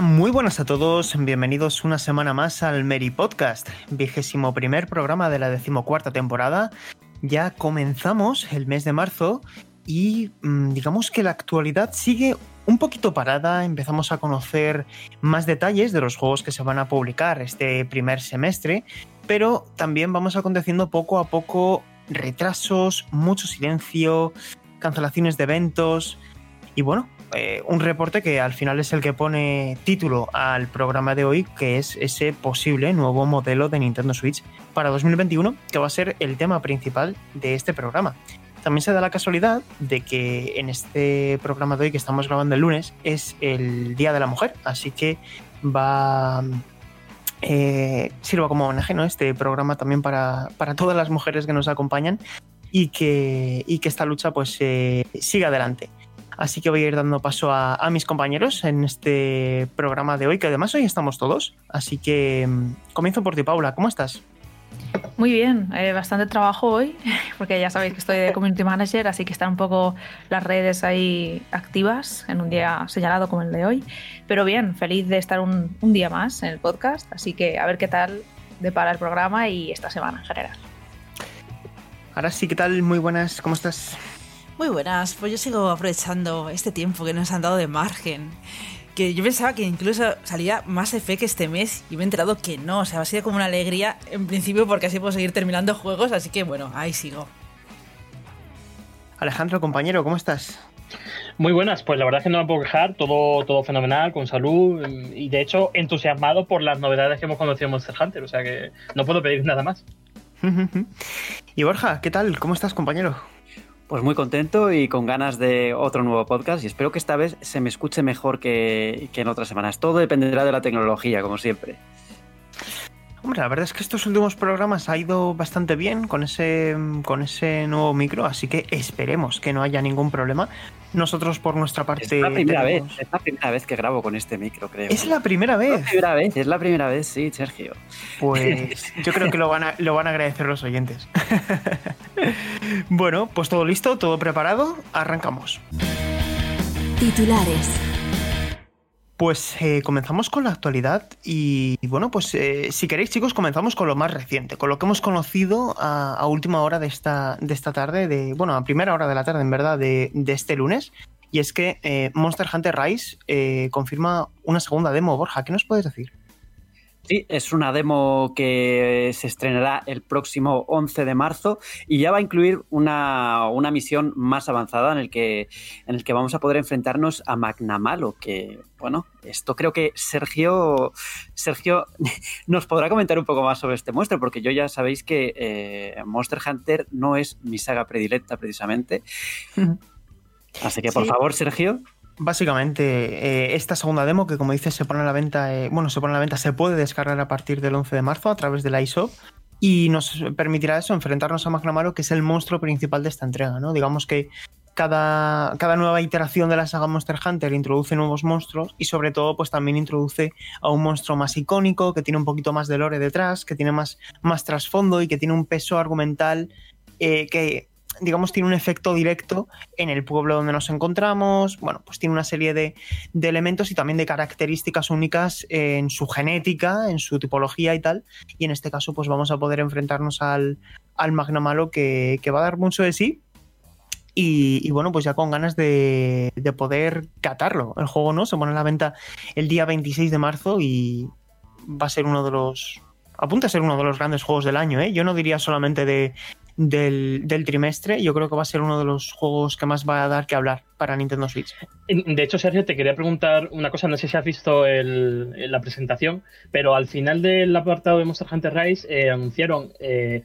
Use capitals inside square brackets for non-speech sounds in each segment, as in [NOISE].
Muy buenas a todos. Bienvenidos una semana más al Mary Podcast, vigésimo primer programa de la decimocuarta temporada. Ya comenzamos el mes de marzo y mm, digamos que la actualidad sigue un poquito parada. Empezamos a conocer más detalles de los juegos que se van a publicar este primer semestre, pero también vamos aconteciendo poco a poco retrasos, mucho silencio, cancelaciones de eventos. Y bueno, eh, un reporte que al final es el que pone título al programa de hoy, que es ese posible nuevo modelo de Nintendo Switch para 2021, que va a ser el tema principal de este programa. También se da la casualidad de que en este programa de hoy que estamos grabando el lunes es el Día de la Mujer, así que va eh, sirva como homenaje ¿no? este programa también para, para todas las mujeres que nos acompañan y que, y que esta lucha pues eh, siga adelante. Así que voy a ir dando paso a, a, mis compañeros en este programa de hoy, que además hoy estamos todos. Así que mm, comienzo por ti, Paula. ¿Cómo estás? Muy bien, eh, bastante trabajo hoy, [LAUGHS] porque ya sabéis que estoy de community manager, así que están un poco las redes ahí activas en un día señalado como el de hoy. Pero bien, feliz de estar un, un día más en el podcast, así que a ver qué tal depara el programa y esta semana en general. Ahora sí, ¿qué tal? Muy buenas, ¿cómo estás? Muy buenas, pues yo sigo aprovechando este tiempo que nos han dado de margen. Que yo pensaba que incluso salía más que este mes y me he enterado que no, o sea, ha sido como una alegría en principio porque así puedo seguir terminando juegos, así que bueno, ahí sigo. Alejandro, compañero, ¿cómo estás? Muy buenas, pues la verdad es que no me puedo quejar, todo, todo fenomenal, con salud y de hecho entusiasmado por las novedades que hemos conocido en Monster Hunter, o sea que no puedo pedir nada más. [LAUGHS] y Borja, ¿qué tal? ¿Cómo estás, compañero? Pues muy contento y con ganas de otro nuevo podcast y espero que esta vez se me escuche mejor que, que en otras semanas. Todo dependerá de la tecnología, como siempre. Hombre, la verdad es que estos últimos programas ha ido bastante bien con ese, con ese nuevo micro, así que esperemos que no haya ningún problema. Nosotros, por nuestra parte. Es la primera tenemos... vez, es la primera vez que grabo con este micro, creo. Es la primera vez. Es la primera vez, es la primera vez, sí, Sergio. Pues [LAUGHS] yo creo que lo van a, lo van a agradecer los oyentes. [LAUGHS] bueno, pues todo listo, todo preparado, arrancamos. Titulares. Pues eh, comenzamos con la actualidad y, bueno, pues eh, si queréis chicos comenzamos con lo más reciente, con lo que hemos conocido a, a, última hora de esta, de esta tarde, de bueno, a primera hora de la tarde en verdad de, de este lunes, y es que eh, Monster Hunter Rise eh, confirma una segunda demo. Borja, ¿qué nos puedes decir? Sí, es una demo que se estrenará el próximo 11 de marzo y ya va a incluir una, una misión más avanzada en el, que, en el que vamos a poder enfrentarnos a Magnamalo, que, bueno, esto creo que Sergio, Sergio [LAUGHS] nos podrá comentar un poco más sobre este monstruo, porque yo ya sabéis que eh, Monster Hunter no es mi saga predilecta precisamente. Así que, por sí. favor, Sergio, Básicamente, eh, esta segunda demo que como dices se pone a la venta, eh, bueno, se pone a la venta, se puede descargar a partir del 11 de marzo a través de la ISO y nos permitirá eso, enfrentarnos a Magnamaro, que es el monstruo principal de esta entrega, ¿no? Digamos que cada, cada nueva iteración de la saga Monster Hunter introduce nuevos monstruos y sobre todo pues también introduce a un monstruo más icónico, que tiene un poquito más de lore detrás, que tiene más, más trasfondo y que tiene un peso argumental eh, que digamos, tiene un efecto directo en el pueblo donde nos encontramos. Bueno, pues tiene una serie de, de, elementos y también de características únicas en su genética, en su tipología y tal. Y en este caso, pues vamos a poder enfrentarnos al, al Magnamalo que, que va a dar mucho de sí. Y, y, bueno, pues ya con ganas de, de, poder catarlo. El juego no se pone a la venta el día 26 de marzo y va a ser uno de los. Apunta a ser uno de los grandes juegos del año, ¿eh? Yo no diría solamente de, del, trimestre, yo creo que va a ser uno de los juegos que más va a dar que hablar para Nintendo Switch. De hecho, Sergio, te quería preguntar una cosa, no sé si has visto el, la presentación, pero al final del apartado de Monster Hunter Rise eh, anunciaron eh,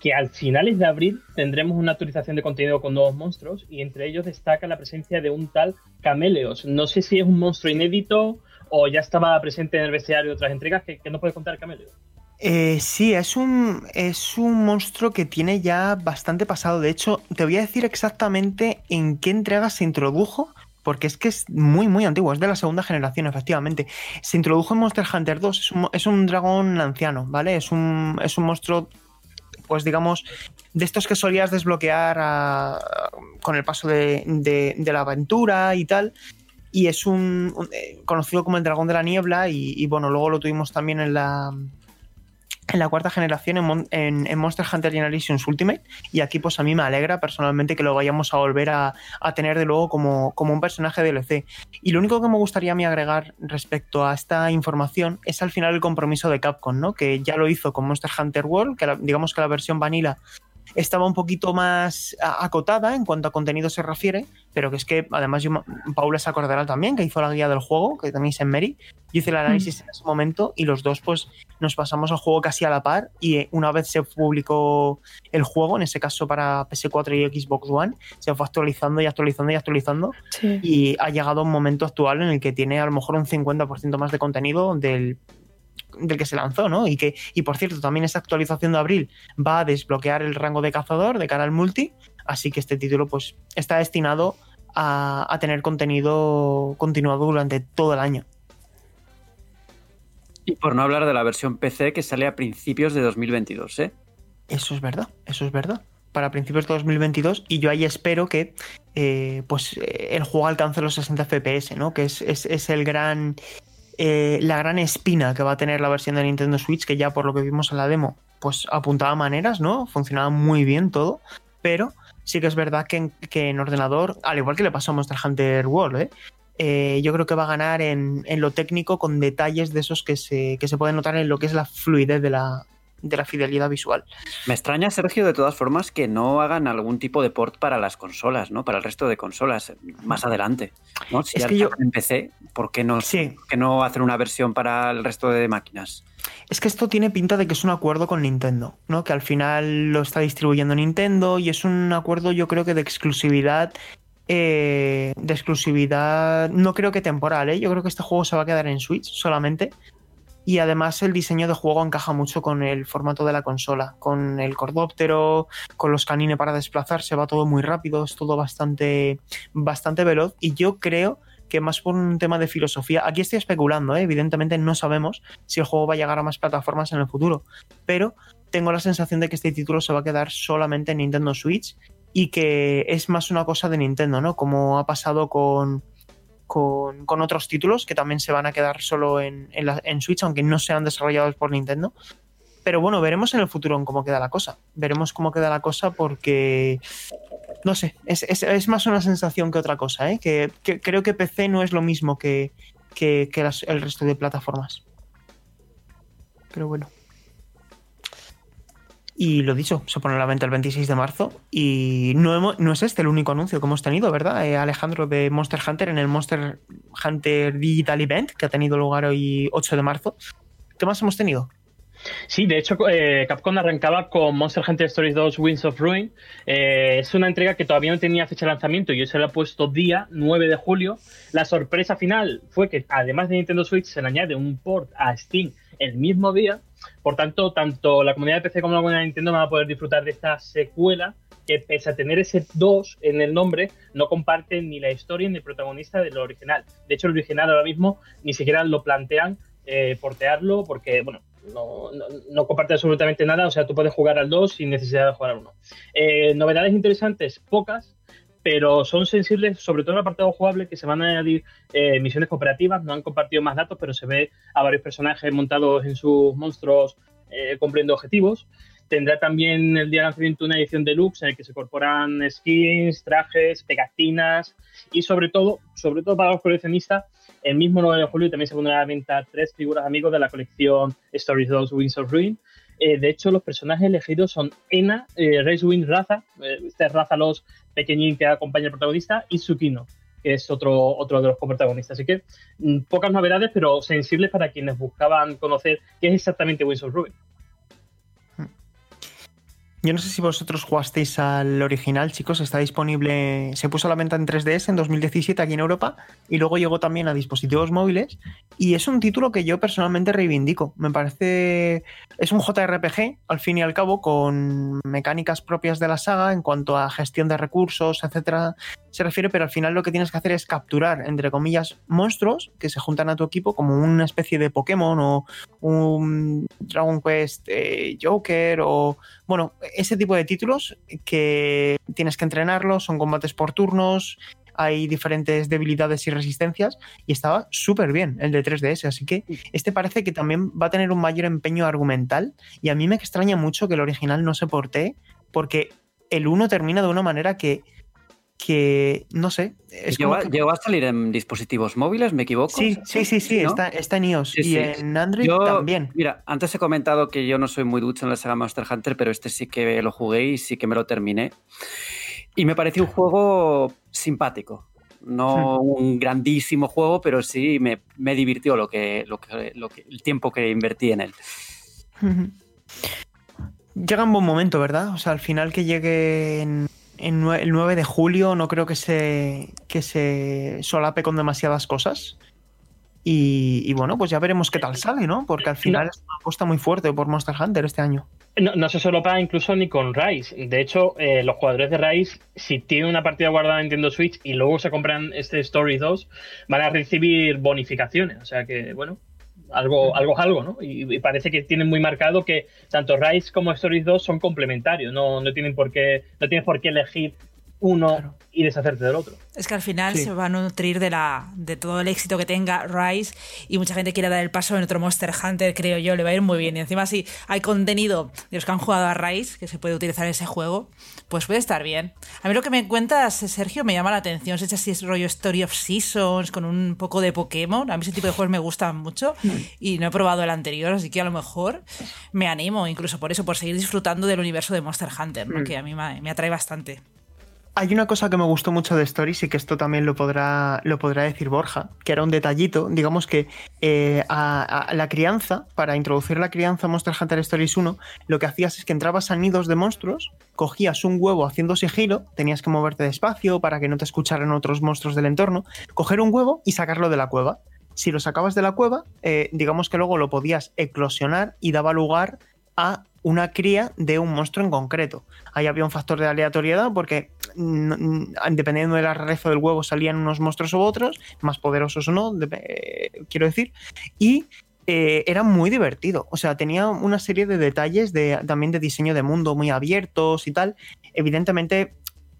que al finales de abril tendremos una actualización de contenido con nuevos monstruos y entre ellos destaca la presencia de un tal Cameleos. No sé si es un monstruo inédito o ya estaba presente en el bestiario de otras entregas. ¿Qué, nos puede contar Cameleos? Eh, sí, es un, es un monstruo que tiene ya bastante pasado. De hecho, te voy a decir exactamente en qué entrega se introdujo, porque es que es muy, muy antiguo, es de la segunda generación, efectivamente. Se introdujo en Monster Hunter 2, es un, es un dragón anciano, ¿vale? Es un, es un monstruo, pues digamos, de estos que solías desbloquear con el paso de, la aventura y tal. Y es un, eh, conocido como el dragón de la niebla y bueno, luego lo tuvimos también en la en la cuarta generación en, Monster Hunter Generations Ultimate y aquí pues a mí me alegra personalmente que lo vayamos a volver a, tener de luego como, como, un personaje DLC. Y lo único que me gustaría a mí agregar respecto a esta información es al final el compromiso de Capcom, ¿no? que ya lo hizo con Monster Hunter World, que digamos que la versión vanilla estaba un poquito más acotada en cuanto a contenido se refiere, pero que es que además yo, Paula se acordará también que hizo la guía del juego, que es en Mary. Yo hice el análisis mm. en ese momento y los dos pues nos pasamos al juego casi a la par y eh, una vez se publicó el juego, en ese caso para PS4 y Xbox One, se fue actualizando y actualizando y actualizando y ha llegado un momento actual en el que tiene a lo mejor un 50% más de contenido del del que se lanzó, ¿no? Y que, y por cierto, también esta actualización de abril va a desbloquear el rango de cazador de cara al multi, así que este título pues está destinado a, tener contenido continuado durante todo el año. Y por no hablar de la versión PC que sale a principios de 2022, ¿eh? Eso es verdad, eso es verdad. Para principios de 2022 y yo ahí espero que eh, pues el juego alcance los 60 FPS, ¿no? Que es, es el gran eh, la gran espina que va a tener la versión de Nintendo Switch, que ya por lo que vimos en la demo, pues apuntaba maneras, ¿no? Funcionaba muy bien todo, pero sí que es verdad que en, ordenador, al igual que le pasó a Monster Hunter World, ¿eh? Eh, yo creo que va a ganar en, lo técnico con detalles de esos que se, que se pueden notar en lo que es la fluidez de la, de la fidelidad visual. Me extraña, Sergio, de todas formas, que no hagan algún tipo de port para las consolas, ¿no? Para el resto de consolas más adelante. ¿no? Si es que yo empecé, ¿por qué no, no hacer una versión para el resto de máquinas? Es que esto tiene pinta de que es un acuerdo con Nintendo, ¿no? Que al final lo está distribuyendo Nintendo y es un acuerdo, yo creo que de exclusividad eh, de exclusividad, no creo que temporal, ¿eh? yo creo que este juego se va a quedar en Switch solamente, y además el diseño de juego encaja mucho con el formato de la consola, con el cordóptero, con los canines para desplazarse, va todo muy rápido, es todo bastante, bastante veloz y yo creo que más por un tema de filosofía, aquí estoy especulando, ¿eh? evidentemente no sabemos si el juego va a llegar a más plataformas en el futuro, pero tengo la sensación de que este título se va a quedar solamente en Nintendo Switch y que es más una cosa de Nintendo, ¿no? Como ha pasado con, con, otros títulos que también se van a quedar solo en, en, Switch, aunque no sean desarrollados por Nintendo. Pero bueno, veremos en el futuro en cómo queda la cosa. Veremos cómo queda la cosa porque, no sé, es, más una sensación que otra cosa. ¿eh? Que, creo que PC no es lo mismo que el resto de plataformas. Pero bueno. Y lo dicho, se pone a la venta el 26 de marzo. Y no, no es este el único anuncio que hemos tenido, ¿verdad? Eh, Alejandro de Monster Hunter en el Monster Hunter Digital Event, que ha tenido lugar hoy 8 de marzo. ¿Qué más hemos tenido? Sí, de hecho, eh, Capcom arrancaba con Monster Hunter Stories 2 Winds of Ruin. Eh, es una entrega que todavía no tenía fecha de lanzamiento y yo se la he puesto día 9 de julio. La sorpresa final fue que, además de Nintendo Switch, se le añade un port a Steam el mismo día. Por tanto, tanto la comunidad de PC como la comunidad de Nintendo van a poder disfrutar de esta secuela que pese a tener ese 2 en el nombre, no comparte ni la historia ni el protagonista de lo original. De hecho, el original ahora mismo ni siquiera lo plantean eh, portearlo porque, bueno, no, no, comparte absolutamente nada. O sea, tú puedes jugar al 2 sin necesidad de jugar al 1. Eh, novedades interesantes, pocas pero son sensibles sobre todo en el apartado jugable que se van a añadir eh, misiones cooperativas, no han compartido más datos, pero se ve a varios personajes montados en sus monstruos eh, cumpliendo objetivos. Tendrá también el día de lanzamiento una edición deluxe en la que se incorporan skins, trajes, pegatinas y sobre todo, sobre todo para los coleccionistas, el mismo 9 de julio también se pondrá a la venta tres figuras amigos de la colección Stories 2 Wings of Ruin, eh, de hecho, los personajes elegidos son Ena, eh, Raza, eh, este Raza los pequeñín que acompaña al protagonista, y Tsukino, que es otro, otro de los coprotagonistas. Así que mm, pocas novedades, pero sensibles para quienes buscaban conocer qué es exactamente Winds of Ruin. Yo no sé si vosotros jugasteis al original, chicos. Está disponible. Se puso a la venta en 3DS en 2017 aquí en Europa y luego llegó también a dispositivos móviles. Y es un título que yo personalmente reivindico. Me parece. Es un JRPG, al fin y al cabo, con mecánicas propias de la saga en cuanto a gestión de recursos, etcétera. Se refiere, pero al final lo que tienes que hacer es capturar, entre comillas, monstruos que se juntan a tu equipo como una especie de Pokémon o un Dragon Quest eh, Joker o. Bueno, ese tipo de títulos que tienes que entrenarlos, son combates por turnos, hay diferentes debilidades y resistencias y estaba súper bien el de 3DS, así que este parece que también va a tener un mayor empeño argumental y a mí me extraña mucho que el original no se porte porque el 1 termina de una manera que que no sé. Es ¿Llegó, a salir en dispositivos móviles? ¿Me equivoco? Sí, sí, sí, sí, está, está, en iOS y en Android también. Mira, antes he comentado que yo no soy muy ducho en la saga Monster Hunter, pero este sí que lo jugué y sí que me lo terminé. Y me pareció un juego simpático. No hmm. un grandísimo juego, pero sí me, me divirtió lo que, lo que, lo que, el tiempo que invertí en él. Llega un buen momento, ¿verdad? O sea, al final que llegue en el 9 de julio no creo que se, que se solape con demasiadas cosas. Y, bueno, pues ya veremos qué tal sale, ¿no? Porque al final es una apuesta muy fuerte por Monster Hunter este año. No, se solapa incluso ni con Rise. De hecho, eh, los jugadores de Rise, si tienen una partida guardada en Nintendo Switch y luego se compran este Story 2, van a recibir bonificaciones. O sea que, bueno, algo, algo algo, ¿no? Y, parece que tienen muy marcado que tanto Rise como Stories 2 son complementarios, no, no tienen por qué, no tienes por qué elegir uno y deshacerte del otro. Es que al final se va a nutrir de, la, de todo el éxito que tenga Rise y mucha gente quiere dar el paso en otro Monster Hunter, creo yo, le va a ir muy bien. Y encima si hay contenido de los que han jugado a Rise que se puede utilizar en ese juego, pues puede estar bien. A mí lo que me cuentas, Sergio, me llama la atención. Si es rollo Story of Seasons con un poco de Pokémon. A mí ese tipo de juegos me gustan mucho y no he probado el anterior, así que a lo mejor me animo incluso por eso, por seguir disfrutando del universo de Monster Hunter, mm. que a mí me atrae bastante. Hay una cosa que me gustó mucho de Stories y que esto también lo podrá, lo podrá decir Borja, que era un detallito, digamos que eh, a, la crianza, para introducir la crianza a Monster Hunter Stories 1, lo que hacías es que entrabas a nidos de monstruos, cogías un huevo haciendo sigilo, tenías que moverte despacio para que no te escucharan otros monstruos del entorno, coger un huevo y sacarlo de la cueva. Si lo sacabas de la cueva, eh, digamos que luego lo podías eclosionar y daba lugar a una cría de un monstruo en concreto. Ahí había un factor de aleatoriedad porque dependiendo de la rareza del huevo salían unos monstruos u otros, más poderosos o no, eh, quiero decir, y eh, era muy divertido. O sea, tenía una serie de detalles de, también de diseño de mundo muy abiertos y tal. Evidentemente,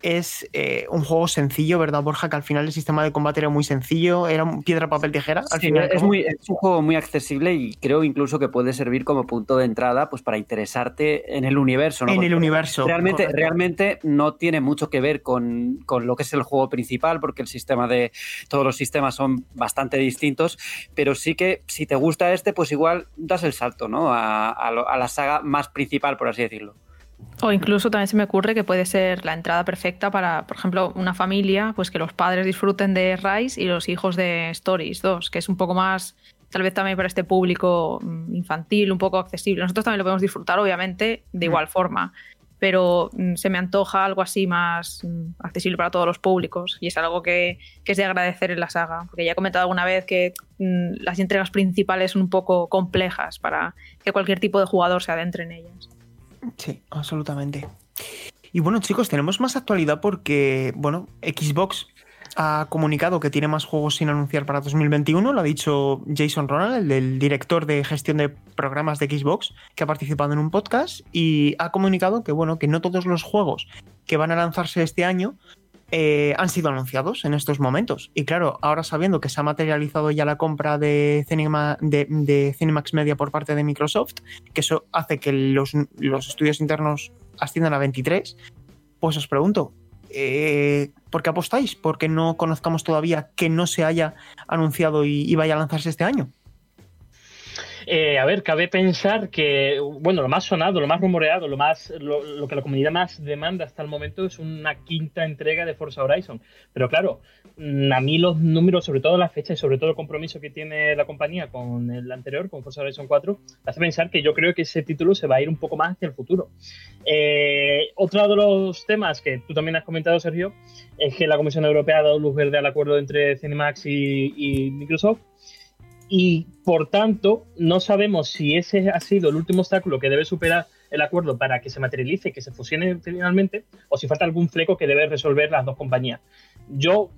es eh, un juego sencillo, ¿verdad, Borja? Que al final el sistema de combate era muy sencillo, era piedra, papel, tijera. Al final, es, muy, es un juego muy accesible y creo incluso que puede servir como punto de entrada pues, para interesarte en el universo. En el universo. Realmente, realmente no tiene mucho que ver con, con, lo que es el juego principal, porque el sistema de. Todos los sistemas son bastante distintos, pero sí que si te gusta este, pues igual das el salto, ¿no? a, a la saga más principal, por así decirlo. O incluso también se me ocurre que puede ser la entrada perfecta para, por ejemplo, una familia, pues que los padres disfruten de Rise y los hijos de Stories 2, que es un poco más, tal vez también para este público mm, infantil, un poco accesible. Nosotros también lo podemos disfrutar, obviamente, de mm. igual forma, pero mm, se me antoja algo así más accesible para todos los públicos y es algo que, que, es de agradecer en la saga, porque ya he comentado alguna vez que las entregas principales son un poco complejas para que cualquier tipo de jugador se adentre en ellas. Sí, absolutamente. Y bueno, chicos, tenemos más actualidad porque, bueno, Xbox ha comunicado que tiene más juegos sin anunciar para 2021, lo ha dicho Jason Ronald, el director de gestión de programas de Xbox, que ha participado en un podcast y ha comunicado que, bueno, que no todos los juegos que van a lanzarse este año eh, han sido anunciados en estos momentos. Y claro, ahora sabiendo que se ha materializado ya la compra de, Cinema, de, Cinemax Media por parte de Microsoft, que eso hace que los, estudios internos asciendan a 23, pues os pregunto, eh, ¿por qué apostáis? Porque no conozcamos todavía que no se haya anunciado y, vaya a lanzarse este año. Eh, a ver, cabe pensar que, bueno, lo más sonado, lo más rumoreado, lo más lo, que la comunidad más demanda hasta el momento es una quinta entrega de Forza Horizon. Pero claro, mm, a mí los números, sobre todo la fecha y sobre todo el compromiso que tiene la compañía con el anterior, con Forza Horizon 4, hace pensar que yo creo que ese título se va a ir un poco más hacia el futuro. Eh, otro de los temas que tú también has comentado, Sergio, es que la Comisión Europea ha dado luz verde al acuerdo entre Cinemax y Microsoft y por tanto no sabemos si ese ha sido el último obstáculo que debe superar el acuerdo para que se materialice, que se fusione finalmente, o si falta algún fleco que debe resolver las dos compañías. Yo,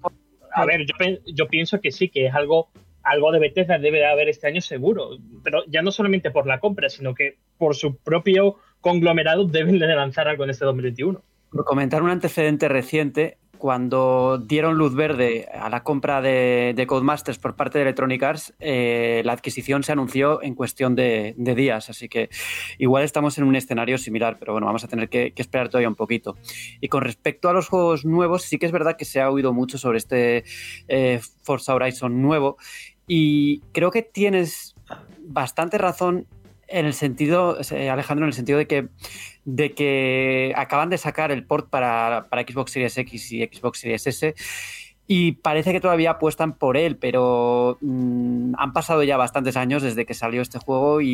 a ver, yo, pienso que sí, que es algo, algo de Bethesda debe haber este año seguro, pero ya no solamente por la compra, sino que por su propio conglomerado deben de lanzar algo en este 2021. Por comentar un antecedente reciente, cuando dieron luz verde a la compra de, Codemasters por parte de Electronic Arts, eh, la adquisición se anunció en cuestión de, días, así que igual estamos en un escenario similar, pero bueno, vamos a tener que, esperar todavía un poquito. Y con respecto a los juegos nuevos, sí que es verdad que se ha oído mucho sobre este eh, Forza Horizon nuevo y creo que tienes bastante razón en el sentido, Alejandro, en el sentido de que de que acaban de sacar el port para, Xbox Series X y Xbox Series S y parece que todavía apuestan por él, pero mm, han pasado ya bastantes años desde que salió este juego y,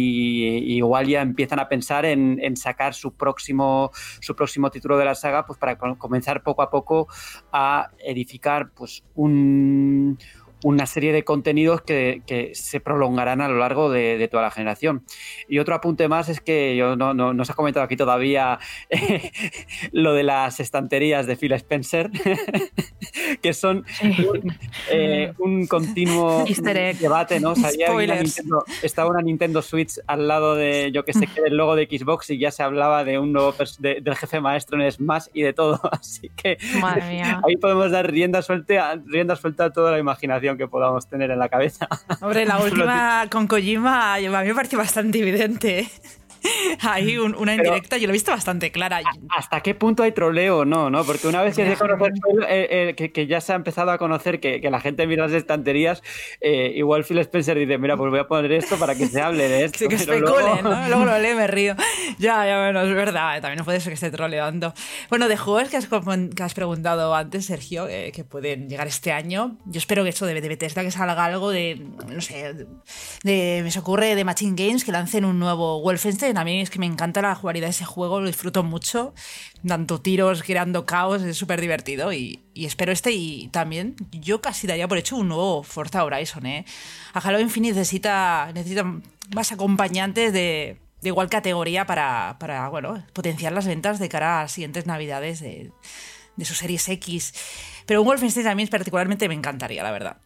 igual ya empiezan a pensar en, en, sacar su próximo, su próximo título de la saga pues para comenzar poco a poco a edificar pues un una serie de contenidos que, se prolongarán a lo largo de, toda la generación. Y otro apunte más es que yo no, no, se ha comentado aquí todavía [LAUGHS] lo de las estanterías de Phil Spencer, [LAUGHS] que son eh, un, continuo [LAUGHS] debate, ¿no? estaba una Nintendo Switch al lado de, yo que sé, que del logo de Xbox y ya se hablaba de un nuevo del jefe maestro en Smash y de todo. Así que ahí podemos dar rienda suelta, rienda suelta a toda la imaginación que podamos tener en la cabeza. Hombre, la [LAUGHS] última con Kojima a mí me pareció bastante evidente. [LAUGHS] Hay una indirecta, yo lo he visto bastante clara. ¿Hasta qué punto hay troleo no? ¿no? Porque una vez que, se conoce, eh, eh, que, ya se ha empezado a conocer que, la gente mira las estanterías, eh, igual Phil Spencer dice, mira, pues voy a poner esto para que se hable de esto. [LAUGHS] Sí, que luego... [LAUGHS] ¿no? Luego lo lee, me río. Ya, ya, bueno, es verdad, también no puede ser que esté troleando. Bueno, de juegos que has, que has preguntado antes, Sergio, que pueden llegar este año, yo espero que esto de, de Bethesda que salga algo de, no sé, de, me se ocurre de Machine Games, que lancen un nuevo Wolfenstein a mí es que me encanta la jugabilidad de ese juego, lo disfruto mucho. Dando tiros, creando caos, es súper divertido. Y, espero este. Y también yo casi daría por hecho un nuevo Forza Horizon. ¿eh? A Halo Infinite necesita, necesita más acompañantes de, igual categoría para, bueno, potenciar las ventas de cara a siguientes navidades de, de su Series X. Pero un Wolfenstein también particularmente me encantaría, la verdad.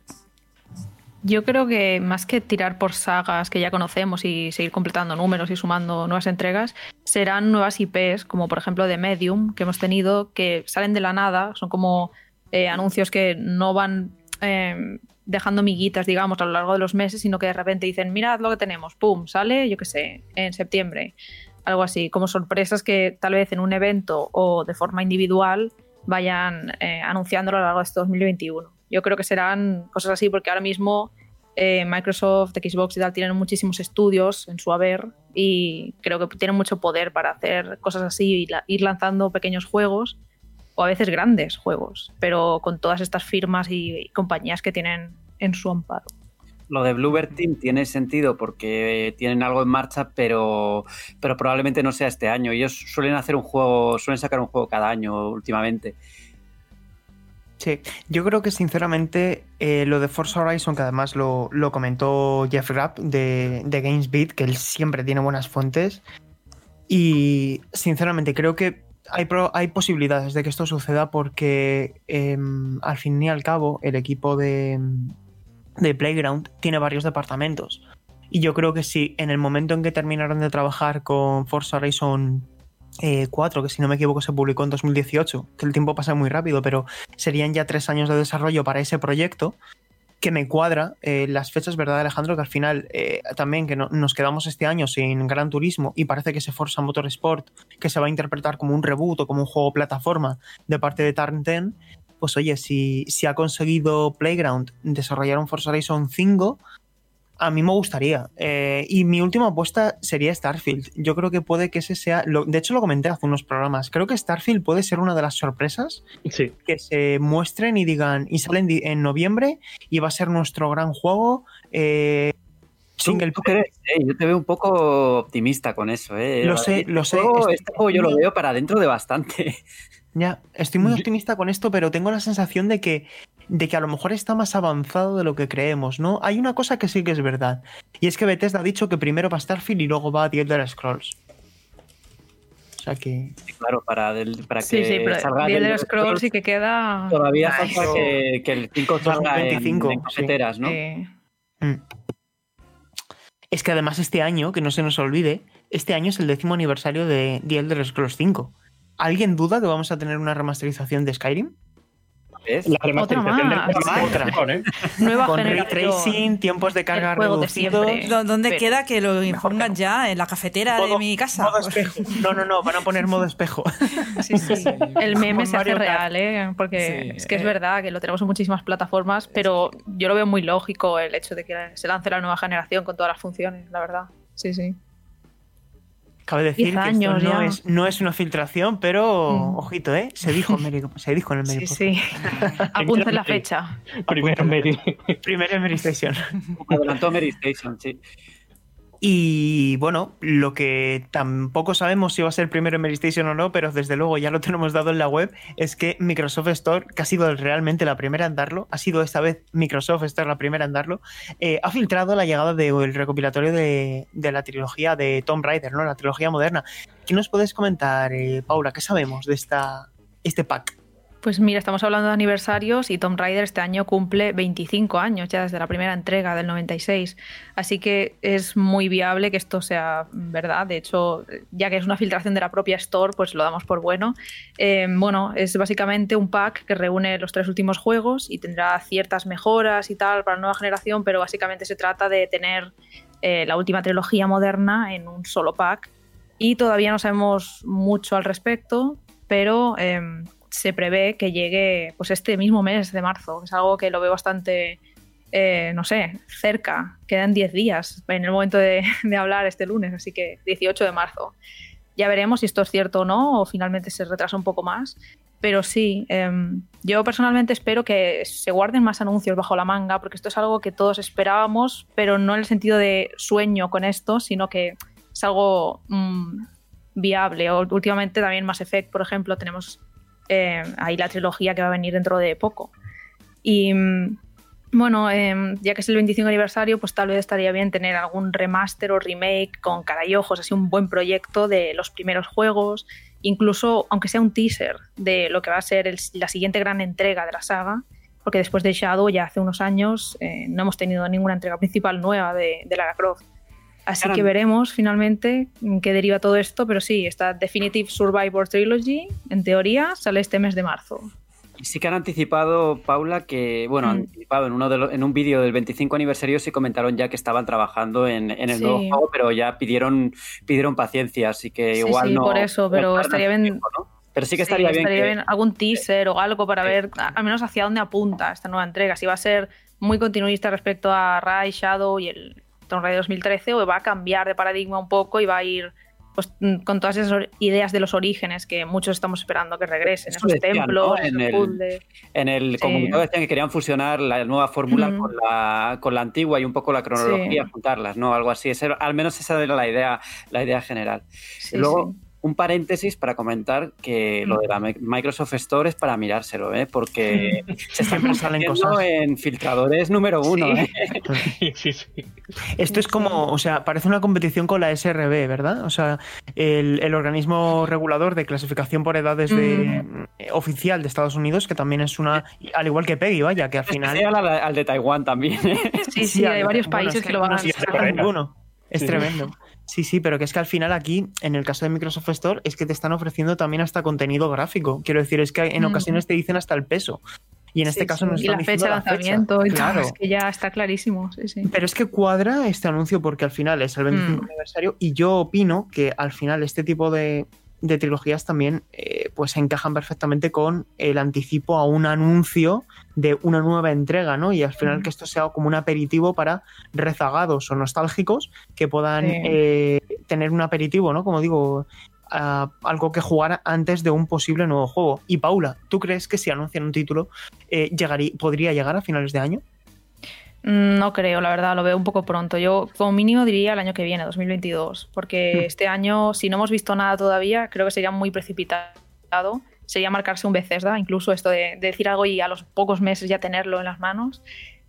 Yo creo que más que tirar por sagas que ya conocemos y seguir completando números y sumando nuevas entregas, serán nuevas IPs, como por ejemplo de Medium, que hemos tenido, que salen de la nada, son como eh, anuncios que no van eh, dejando miguitas, digamos, a lo largo de los meses, sino que de repente dicen, mirad lo que tenemos, ¡pum! Sale, yo qué sé, en septiembre. Algo así, como sorpresas que tal vez en un evento o de forma individual vayan eh, anunciándolo a lo largo de este 2021. Yo creo que serán cosas así porque ahora mismo eh, Microsoft, Xbox y tal tienen muchísimos estudios en su haber y creo que tienen mucho poder para hacer cosas así y ir lanzando pequeños juegos o a veces grandes juegos, pero con todas estas firmas y, compañías que tienen en su amparo. Lo de Bluebird Team tiene sentido porque tienen algo en marcha, pero, pero probablemente no sea este año. Ellos suelen hacer un juego, suelen sacar un juego cada año últimamente. Sí, yo creo que sinceramente eh, lo de Forza Horizon, que además lo, comentó Jeff Rapp de, de GamesBeat, que él siempre tiene buenas fuentes, y sinceramente creo que hay, hay posibilidades de que esto suceda porque em, al fin y al cabo el equipo de, de Playground tiene varios departamentos. Y yo creo que si en el momento en que terminaron de trabajar con Forza Horizon 4, eh, que si no me equivoco se publicó en 2018, que el tiempo pasa muy rápido, pero serían ya tres años de desarrollo para ese proyecto, que me cuadra eh, las fechas, ¿verdad, Alejandro? Que al final eh, también que nos quedamos este año sin Gran Turismo y parece que ese Forza Motorsport, que se va a interpretar como un reboot o como un juego plataforma de parte de Turn 10, pues oye, si, si ha conseguido Playground desarrollar un Forza Horizon 5, A mí me gustaría. Eh, y mi última apuesta sería Starfield. Yo creo que puede que ese sea. Lo, de hecho, lo comenté hace unos programas. Creo que Starfield puede ser una de las sorpresas Sí. que se muestren y digan. Y salen en noviembre y va a ser nuestro gran juego. eh, ¿Tú- single player. Eh, yo te veo un poco optimista con eso. Eh. Lo sé, Este lo sé. juego- Estoy- Este juego yo lo veo para dentro de bastante. Ya, estoy muy optimista con esto, pero tengo la sensación de que, de que a lo mejor está más avanzado de lo que creemos, ¿no? Hay una cosa que sí que es verdad, y es que Bethesda ha dicho que primero va a Starfield y luego va a The Elder Scrolls. O sea que... Claro, para, del- para que Sí, sí, pero salga The Elder Scrolls sí que queda. Todavía Ay, falta eso- que, que el 5 salga en, 2025, en cafeteras, ¿no? eh, mm. Es que además este año, que no se nos olvide, este año es el décimo aniversario de The Elder Scrolls 5. ¿Alguien duda que vamos a tener una remasterización de Skyrim? ¿Ves? La remasterización del Otra. ¿eh? nueva Con ray generación. tracing, tiempos de carga reducidos... siempre. ¿Dó- ¿Dónde Pero- queda que lo impongan ya? ¿En la cafetera de mi casa? modo espejo. [LAUGHS] No, no, no, van a poner modo espejo. [LAUGHS] Sí, sí. El meme se hace real, ¿eh? Porque Sí, es que es eh. verdad que lo tenemos en muchísimas plataformas, pero yo lo veo muy lógico el hecho de que se lance la nueva generación con todas las funciones, la verdad. Sí, sí. Cabe decir que años esto no ya. es, no es una filtración, pero Mm. ojito, ¿eh? Se dijo, en Mary- se dijo en el Mary Sí, sí. [LAUGHS] Apunten la fecha. Primero Mary. Primero en Mary Station. Adelantó Mary Station, sí. Y bueno, lo que tampoco sabemos si va a ser primero en Station o no, pero desde luego ya lo [LAUGHS] tenemos dado en la web, es que Microsoft Store, que ha sido realmente la primera en darlo, ha sido esta vez Microsoft Store la primera en darlo, eh, ha filtrado la llegada del recopilatorio de, de la trilogía de Tomb Raider, ¿no? La trilogía moderna. ¿Qué nos puedes comentar, eh, Paula? ¿Qué sabemos de esta, este pack? Pues mira, estamos hablando de aniversarios y Tomb Raider este año cumple 25 años ya desde la primera entrega del 96. Así que es muy viable que esto sea verdad. De hecho, ya que es una filtración de la propia Store, pues lo damos por bueno. Eh, bueno, es básicamente un pack que reúne los tres últimos juegos y tendrá ciertas mejoras y tal para la nueva generación, pero básicamente se trata de tener eh, la última trilogía moderna en un solo pack. Y todavía no sabemos mucho al respecto, pero em, se prevé que llegue pues este mismo mes de marzo. Es algo que lo veo bastante, eh, no sé, cerca. Quedan 10 días en el momento de, hablar este lunes, así que 18 de marzo. Ya veremos si esto es cierto o no, o finalmente se retrasa un poco más. Pero sí, em, yo personalmente espero que se guarden más anuncios bajo la manga, porque esto es algo que todos esperábamos, pero no en el sentido de sueño con esto, sino que es algo mm, viable. O, últimamente también Mass Effect, por ejemplo, tenemos eh, ahí la trilogía que va a venir dentro de poco. Y mm, bueno, eh, ya que es el 25 aniversario, pues tal vez estaría bien tener algún remaster o remake con cara y ojos, así un buen proyecto de los primeros juegos, incluso aunque sea un teaser de lo que va a ser la siguiente gran entrega de la saga, porque después de Shadow ya hace unos años eh, no hemos tenido ninguna entrega principal nueva de, de Lara Croft. Así que veremos finalmente en qué deriva todo esto, pero sí, esta Definitive Survivor Trilogy, en teoría, sale este mes de marzo. Sí que han anticipado, Paula, que, bueno, han Mm. anticipado en, uno de los- en un vídeo del 25 aniversario sí comentaron ya que estaban trabajando en, en el Sí. nuevo juego, pero ya pidieron, pidieron paciencia, así que Sí, igual sí, no... por eso, pero no estaría bien- tiempo, ¿no? Pero sí que estaría bien que... algún teaser o algo para ver al menos hacia dónde apunta esta nueva entrega. Si va a ser muy continuista respecto a Rai, Shadow y el Tomb Raider 2013 o va a cambiar de paradigma un poco y va a ir pues, con todas esas ideas de los orígenes que muchos estamos esperando que regresen. Eso esos decían, templos, ¿no? En el-. En el Sí. comunicado decían que querían fusionar la nueva fórmula con, la, con la antigua y un poco la cronología, Sí. juntarlas, ¿no? Algo así. Ese- al menos esa era la idea, la idea general. Sí, Luego. Un paréntesis para comentar que lo de la Mi- Microsoft Store es para mirárselo, ¿eh? Porque [LAUGHS] se están Siempre [LAUGHS] salen cosas. en filtradores número uno, Sí. ¿eh? [LAUGHS] Sí, sí. Esto es como, o sea, parece una competición con la SRB, ¿verdad? O sea, el, el organismo regulador de clasificación por edades de, eh, oficial de Estados Unidos, que también es una, al igual que Peggy, vaya, que al final... Al, al de Taiwán también. ¿eh? Sí, sí, hay varios bueno, países es que lo van a ninguno. Es Sí. tremendo. Sí, sí, pero que es que al final aquí, en el caso de Microsoft Store, es que te están ofreciendo también hasta contenido gráfico. Quiero decir, es que en Mm. ocasiones te dicen hasta el peso. Y en este Sí, caso sí. nos Y la fecha de fecha. lanzamiento y Claro. todo, es que ya está clarísimo. Sí, sí. Pero es que cuadra este anuncio porque al final es el 25 Mm. aniversario y yo opino que al final este tipo de de trilogías también eh, pues encajan perfectamente con el anticipo a un anuncio de una nueva entrega, ¿no? Y al final que esto sea como un aperitivo para rezagados o nostálgicos que puedan Sí. eh, tener un aperitivo, ¿no? Como digo, a- algo que jugar antes de un posible nuevo juego. Y Paula, ¿tú crees que si anuncian un título eh, llegaría, podría llegar a finales de año? Mm, No creo, la verdad, lo veo un poco pronto. Yo como mínimo diría el año que viene, 2022, porque Hmm. este año, si no hemos visto nada todavía, creo que sería muy precipitado. Sería marcarse un Bethesda, incluso esto de, de decir algo y a los pocos meses ya tenerlo en las manos.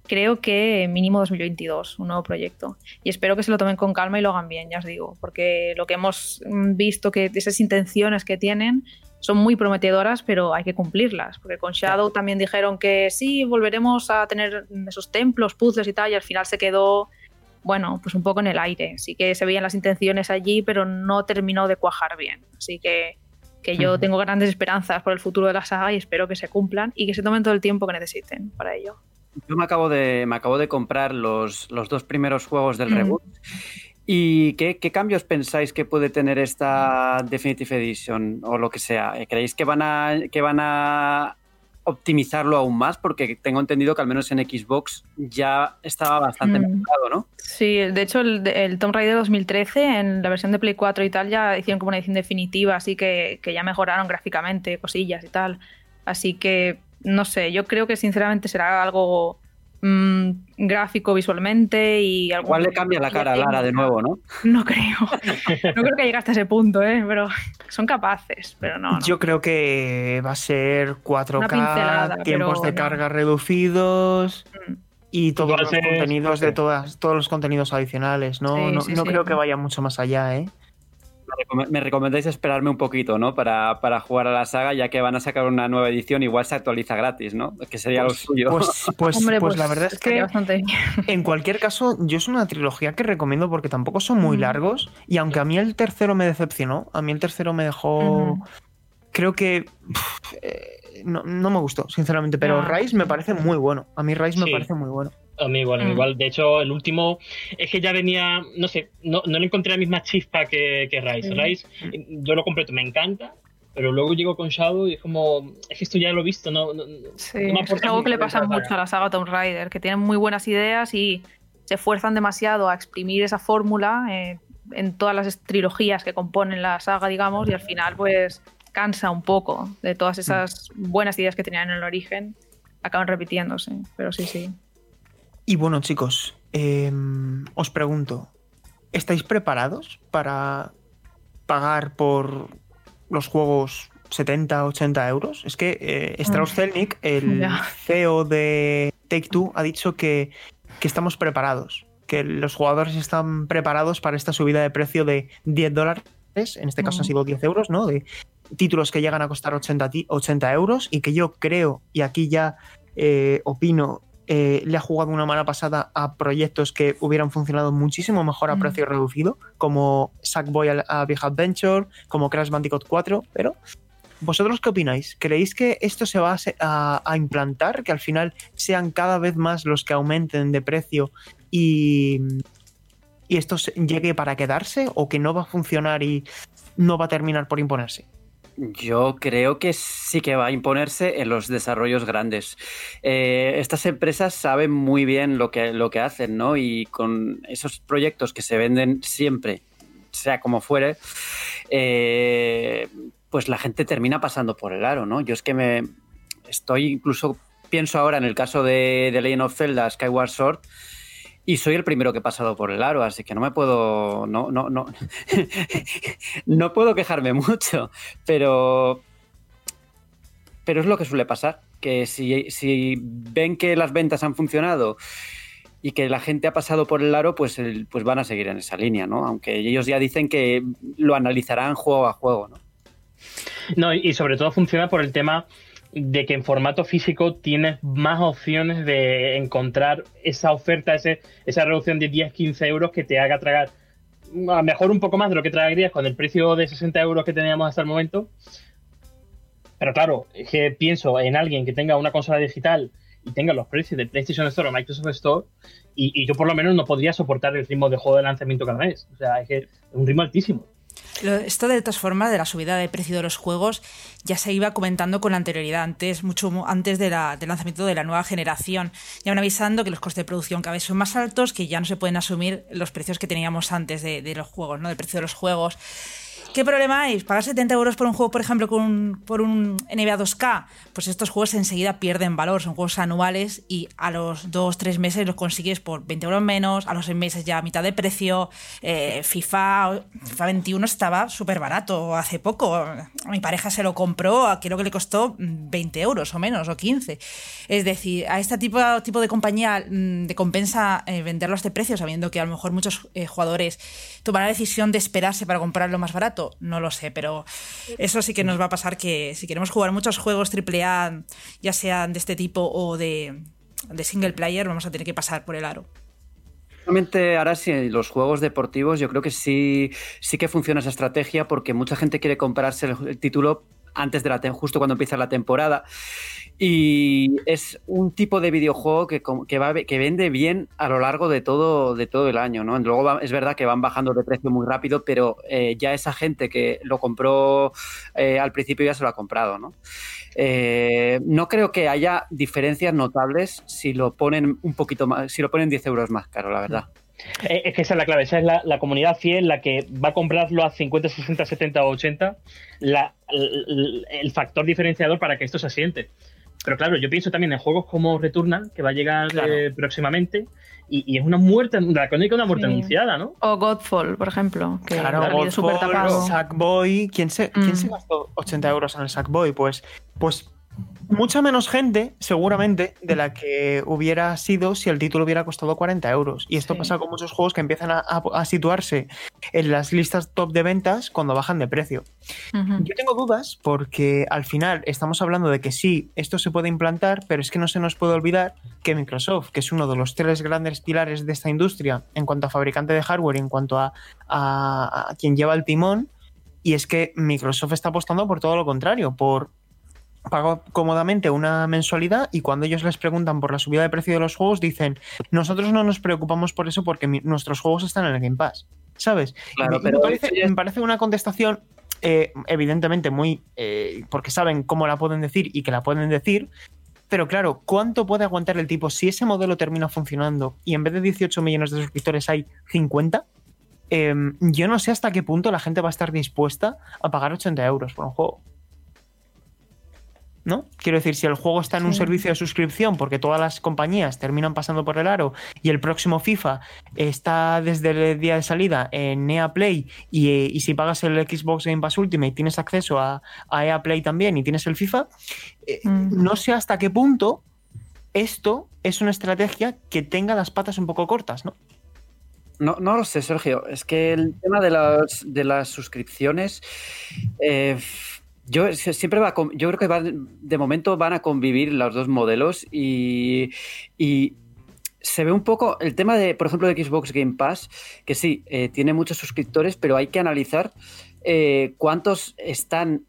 Creo que mínimo 2022, un nuevo proyecto. Y espero que se lo tomen con calma y lo hagan bien, ya os digo, porque lo que hemos mm, visto, que esas intenciones que tienen son muy prometedoras, pero hay que cumplirlas. Porque con Shadow también dijeron que sí, volveremos a tener esos templos, puzzles y tal, y al final se quedó, bueno, pues un poco en el aire. Sí que se veían las intenciones allí, pero no terminó de cuajar bien. Así que, que yo tengo grandes esperanzas por el futuro de la saga y espero que se cumplan y que se tomen todo el tiempo que necesiten para ello. Yo me acabo de, me acabo de comprar los, los dos primeros juegos del reboot. ¿Y qué, qué cambios pensáis que puede tener esta Definitive Edition o lo que sea? ¿Creéis que van a, que van a optimizarlo aún más? Porque tengo entendido que al menos en Xbox ya estaba bastante Mm. mejorado, ¿no? Sí, de hecho el, el Tomb Raider 2013 en la versión de Play 4 y tal ya hicieron como una edición definitiva, así que, que ya mejoraron gráficamente cosillas y tal. Así que no sé, yo creo que sinceramente será algo mm, gráfico visualmente y Igual le cambia la cara a Lara de nuevo, ¿no? [LAUGHS] No creo. No creo que llegue hasta ese punto, ¿eh? pero son capaces, pero no. no. Yo creo que va a ser Una 4K, pincelada, tiempos de no. carga reducidos Mm. y todos los contenidos de todas, todos los contenidos adicionales. No, Sí, no, sí, no sí. creo que vaya mucho más allá, ¿eh? Me recome- Me recomendáis esperarme un poquito, ¿no? Para, para jugar a la saga, ya que van a sacar una nueva edición, igual se actualiza gratis, ¿no? Que sería lo suyo. Pues, pues, Hombre, pues la verdad es que [LAUGHS] en cualquier caso, yo es una trilogía que recomiendo porque tampoco son muy largos. Y aunque a mí el tercero me decepcionó, a mí el tercero me dejó. Creo que. pff, eh, no, no me gustó, sinceramente. Pero Ya. Rise me parece muy bueno. A mí Rise me parece muy bueno. A mí igual, a mí Mm. igual. De hecho, el último es que ya venía, no sé, no, no le encontré la misma chispa que, que Rise. Mm. Rise, eh, yo lo completo, me encanta, pero luego llego con Shadow y es como, es que esto ya lo he visto, no, no, Sí, no me es algo que le pasa mucho a la saga Tomb Raider, que tienen muy buenas ideas y se esfuerzan demasiado a exprimir esa fórmula eh, en todas las trilogías que componen la saga, digamos, y al final pues cansa un poco de todas esas buenas ideas que tenían en el origen, acaban repitiéndose, pero sí, sí. Y bueno, chicos, eh, os pregunto, ¿estáis preparados para pagar por los juegos 70, 80 euros? Es que eh, Strauss Zelnick, el. [LAUGHS] CEO de Take Two, ha dicho que, que estamos preparados, que los jugadores están preparados para esta subida de precio de 10 dólares, en este caso han Ujú. sido 10 euros, ¿no? De títulos que llegan a costar 80, ti- 80 euros y que yo creo, y aquí ya eh, opino, eh, le ha jugado una mala pasada a proyectos que hubieran funcionado muchísimo mejor a Mm. precio reducido, como Sackboy a, a Big Adventure, como Crash Bandicoot 4, pero ¿vosotros qué opináis? ¿Creéis que esto se va a, a- a implantar, que al final sean cada vez más los que aumenten de precio y, y esto llegue para quedarse o que no va a funcionar y no va a terminar por imponerse? Yo creo que sí que va a imponerse en los desarrollos grandes. Eh, estas empresas saben muy bien lo que, lo que hacen, ¿no? Y con esos proyectos que se venden siempre, sea como fuere, eh, pues la gente termina pasando por el aro, ¿no? Yo es que me estoy incluso, pienso ahora en el caso de, de Legend of Zelda Skyward Sword, y soy el primero que he pasado por el aro, así que no me puedo. No, no, no. [LAUGHS] no puedo quejarme mucho. Pero. Pero es lo que suele pasar. Que si, si ven que las ventas han funcionado y que la gente ha pasado por el aro, pues, pues van a seguir en esa línea, ¿no? Aunque ellos ya dicen que lo analizarán juego a juego, ¿no? No, y sobre todo funciona por el tema de que en formato físico tienes más opciones de encontrar esa oferta, ese, esa reducción de 10-15 euros que te haga tragar a lo mejor un poco más de lo que tragarías con el precio de 60 euros que teníamos hasta el momento. Pero claro, es que pienso en alguien que tenga una consola digital y tenga los precios de PlayStation Store o Microsoft Store y, yo por lo menos no podría soportar el ritmo de juego de lanzamiento cada mes. O sea, es que es un ritmo altísimo. Esto de todas formas, de la subida de precio de los juegos, ya se iba comentando con anterioridad, antes, mucho antes de la, del lanzamiento de la nueva generación. Ya van avisando que los costes de producción cada vez son más altos, que ya no se pueden asumir los precios que teníamos antes de, de los juegos, ¿no? Del precio de los juegos. ¿Qué problema hay? ¿Pagar 70 euros por un juego, por ejemplo, con por un NBA 2K? Pues estos juegos enseguida pierden valor, son juegos anuales y a los 2-3 meses los consigues por 20 euros menos, a los 6 meses ya a mitad de precio. Eh, FIFA, FIFA 21 estaba súper barato hace poco. Mi pareja se lo compró, creo que le costó 20 euros o menos, o 15. Es decir, a este tipo, tipo de compañía mm, de compensa eh, venderlo a este precio, sabiendo que a lo mejor muchos eh, jugadores tomarán la decisión de esperarse para comprarlo más barato no lo sé, pero eso sí que nos va a pasar que si queremos jugar muchos juegos AAA, ya sean de este tipo o de, single player, vamos a tener que pasar por el aro. Realmente ahora sí, los juegos deportivos yo creo que sí, sí que funciona esa estrategia porque mucha gente quiere comprarse el, título antes de la justo cuando empieza la temporada y es un tipo de videojuego que, que, que, vende bien a lo largo de todo, de todo el año, ¿no? Luego es verdad que van bajando de precio muy rápido, pero eh, ya esa gente que lo compró eh, al principio ya se lo ha comprado, ¿no? Eh, no creo que haya diferencias notables si lo ponen un poquito más, si lo ponen 10 euros más caro, la verdad. Es que esa es la clave, esa es la, comunidad fiel, la que va a comprarlo a 50, 60, 70 o 80, la, el, el factor diferenciador para que esto se asiente. Pero claro, yo pienso también en juegos como Returnal, que va a llegar eh, próximamente, y, es una muerte, la crónica una muerte anunciada, ¿no? O Godfall, por ejemplo, que claro, Godfall, Sackboy, ¿quién se, ¿quién se mm. gastó 80 euros en el Sackboy? Pues, pues mucha menos gente, seguramente, de la que hubiera sido si el título hubiera costado 40 euros. Y esto pasa con muchos juegos que empiezan a, situarse en las listas top de ventas cuando bajan de precio. Yo tengo dudas porque al final estamos hablando de que sí, esto se puede implantar, pero es que no se nos puede olvidar que Microsoft, que es uno de los tres grandes pilares de esta industria en cuanto a fabricante de hardware y en cuanto a, a quien lleva el timón, y es que Microsoft está apostando por todo lo contrario, por pago cómodamente una mensualidad y cuando ellos les preguntan por la subida de precio de los juegos dicen nosotros no nos preocupamos por eso porque nuestros juegos están en el Game Pass, ¿sabes? Claro, pero me, parece, una contestación eh, evidentemente muy eh, porque saben cómo la pueden decir y que la pueden decir pero claro, ¿cuánto puede aguantar el tipo si ese modelo termina funcionando y en vez de 18 millones de suscriptores hay 50? Em, yo no sé hasta qué punto la gente va a estar dispuesta a pagar 80 euros por un juego. ¿No? Quiero decir, si el juego está en un servicio de suscripción, porque todas las compañías terminan pasando por el aro, y el próximo FIFA está desde el día de salida en EA Play, y, eh, si pagas el Xbox Game Pass Ultimate tienes acceso a, EA Play también y tienes el FIFA, eh, mm. no sé hasta qué punto esto es una estrategia que tenga las patas un poco cortas, ¿no? No, no lo sé, Sergio. Es que el tema de las, de las suscripciones. Eh, yo siempre va, yo creo que de momento van a convivir los dos modelos y, se ve un poco el tema de, por ejemplo, de Xbox Game Pass, que sí, eh, tiene muchos suscriptores, pero hay que analizar eh, cuántos están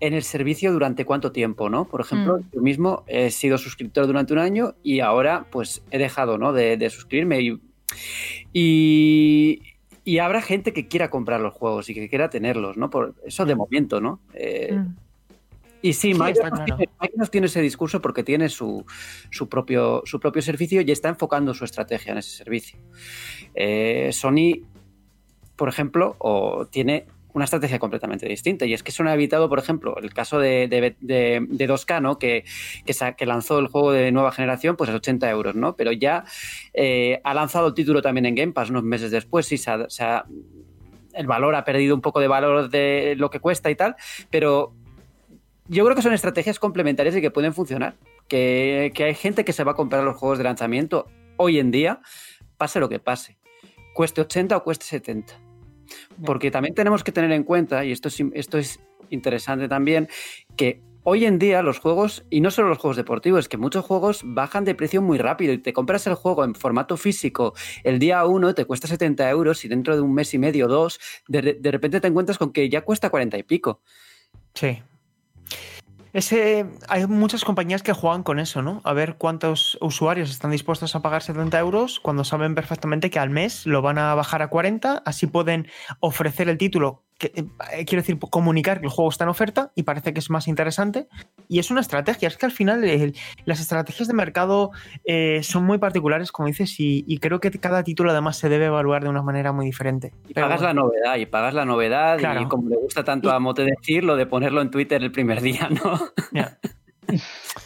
en el servicio durante cuánto tiempo, ¿no? Por ejemplo, mm. yo mismo he sido suscriptor durante un año y ahora pues he dejado, ¿no? De, suscribirme y y habrá gente que quiera comprar los juegos y que quiera tenerlos, ¿no? Por eso de momento, ¿no? Eh, mm. Y sí, Mike, nos tiene, ese discurso porque tiene su, propio, su propio servicio y está enfocando su estrategia en ese servicio. Eh, Sony, por ejemplo, o tiene una estrategia completamente distinta. Y es que eso ha evitado, por ejemplo, el caso de, de, 2K, ¿no? Que, que, lanzó el juego de nueva generación, pues a 80 euros, ¿no? Pero ya eh, ha lanzado el título también en Game Pass unos meses después, sí, se el valor ha perdido un poco de valor de lo que cuesta y tal, pero yo creo que son estrategias complementarias y que pueden funcionar. Que, que hay gente que se va a comprar los juegos de lanzamiento hoy en día, pase lo que pase. Cueste 80 o cueste 70 porque también tenemos que tener en cuenta, y esto es, esto es interesante también, que hoy en día los juegos, y no solo los juegos deportivos, es que muchos juegos bajan de precio muy rápido y te compras el juego en formato físico el día uno, te cuesta 70 euros y dentro de un mes y medio o dos, de, de repente te encuentras con que ya cuesta 40 y pico. Sí, ese, hay muchas compañías que juegan con eso, ¿no? A ver cuántos usuarios están dispuestos a pagar 70 euros cuando saben perfectamente que al mes lo van a bajar a 40, así pueden ofrecer el título que, eh, quiero decir, comunicar que el juego está en oferta y parece que es más interesante. Y es una estrategia. Es que al final las estrategias de mercado eh, son muy particulares, como dices, y, creo que cada título además se debe evaluar de una manera muy diferente. Y pagas la novedad, y pagas la novedad, y como le gusta tanto a Mote decir, lo de ponerlo en Twitter el primer [LAUGHS] día, ¿no? Ya. [LAUGHS]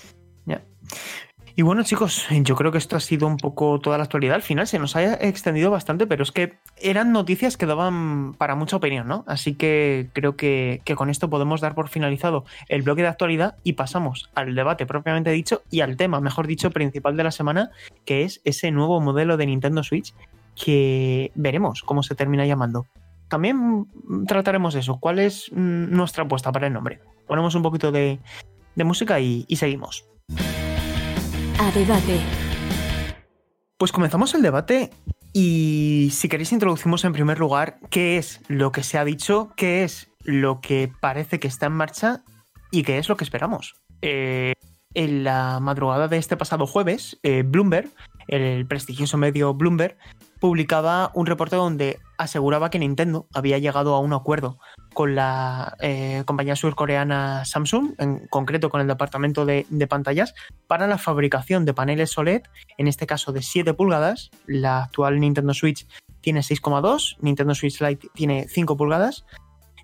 Y bueno, chicos, yo creo que esto ha sido un poco toda la actualidad. Al final se nos ha extendido bastante, pero es que eran noticias que daban para mucha opinión, ¿no? Así que creo que, con esto podemos dar por finalizado el bloque de actualidad y pasamos al debate propiamente dicho y al tema, mejor dicho, principal de la semana, que es ese nuevo modelo de Nintendo Switch que veremos cómo se termina llamando. También trataremos eso, cuál es mm, nuestra apuesta para el nombre. Ponemos un poquito de, música y seguimos a debate. Pues comenzamos el debate y si queréis introducimos en primer lugar qué es lo que se ha dicho, qué es lo que parece que está en marcha y qué es lo que esperamos. Eh, en la madrugada de este pasado jueves, eh, Bloomberg, el prestigioso medio Bloomberg, publicaba un reporte donde aseguraba que Nintendo había llegado a un acuerdo con la eh, compañía surcoreana Samsung, en concreto con el departamento de, pantallas, para la fabricación de paneles OLED, en este caso de 7 pulgadas. La actual Nintendo Switch tiene 6,2, Nintendo Switch Lite tiene 5 pulgadas,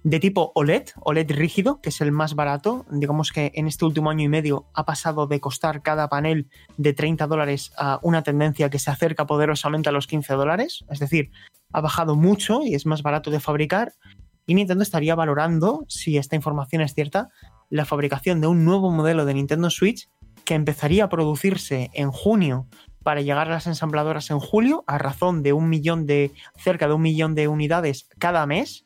de tipo OLED, OLED rígido, que es el más barato. Digamos que en este último año y medio ha pasado de costar cada panel de 30 dólares a una tendencia que se acerca poderosamente a los 15 dólares. Es decir, ha bajado mucho y es más barato de fabricar. Y Nintendo estaría valorando, si esta información es cierta, la fabricación de un nuevo modelo de Nintendo Switch que empezaría a producirse en junio para llegar a las ensambladoras en julio, a razón de un millón de, cerca de un millón de unidades cada mes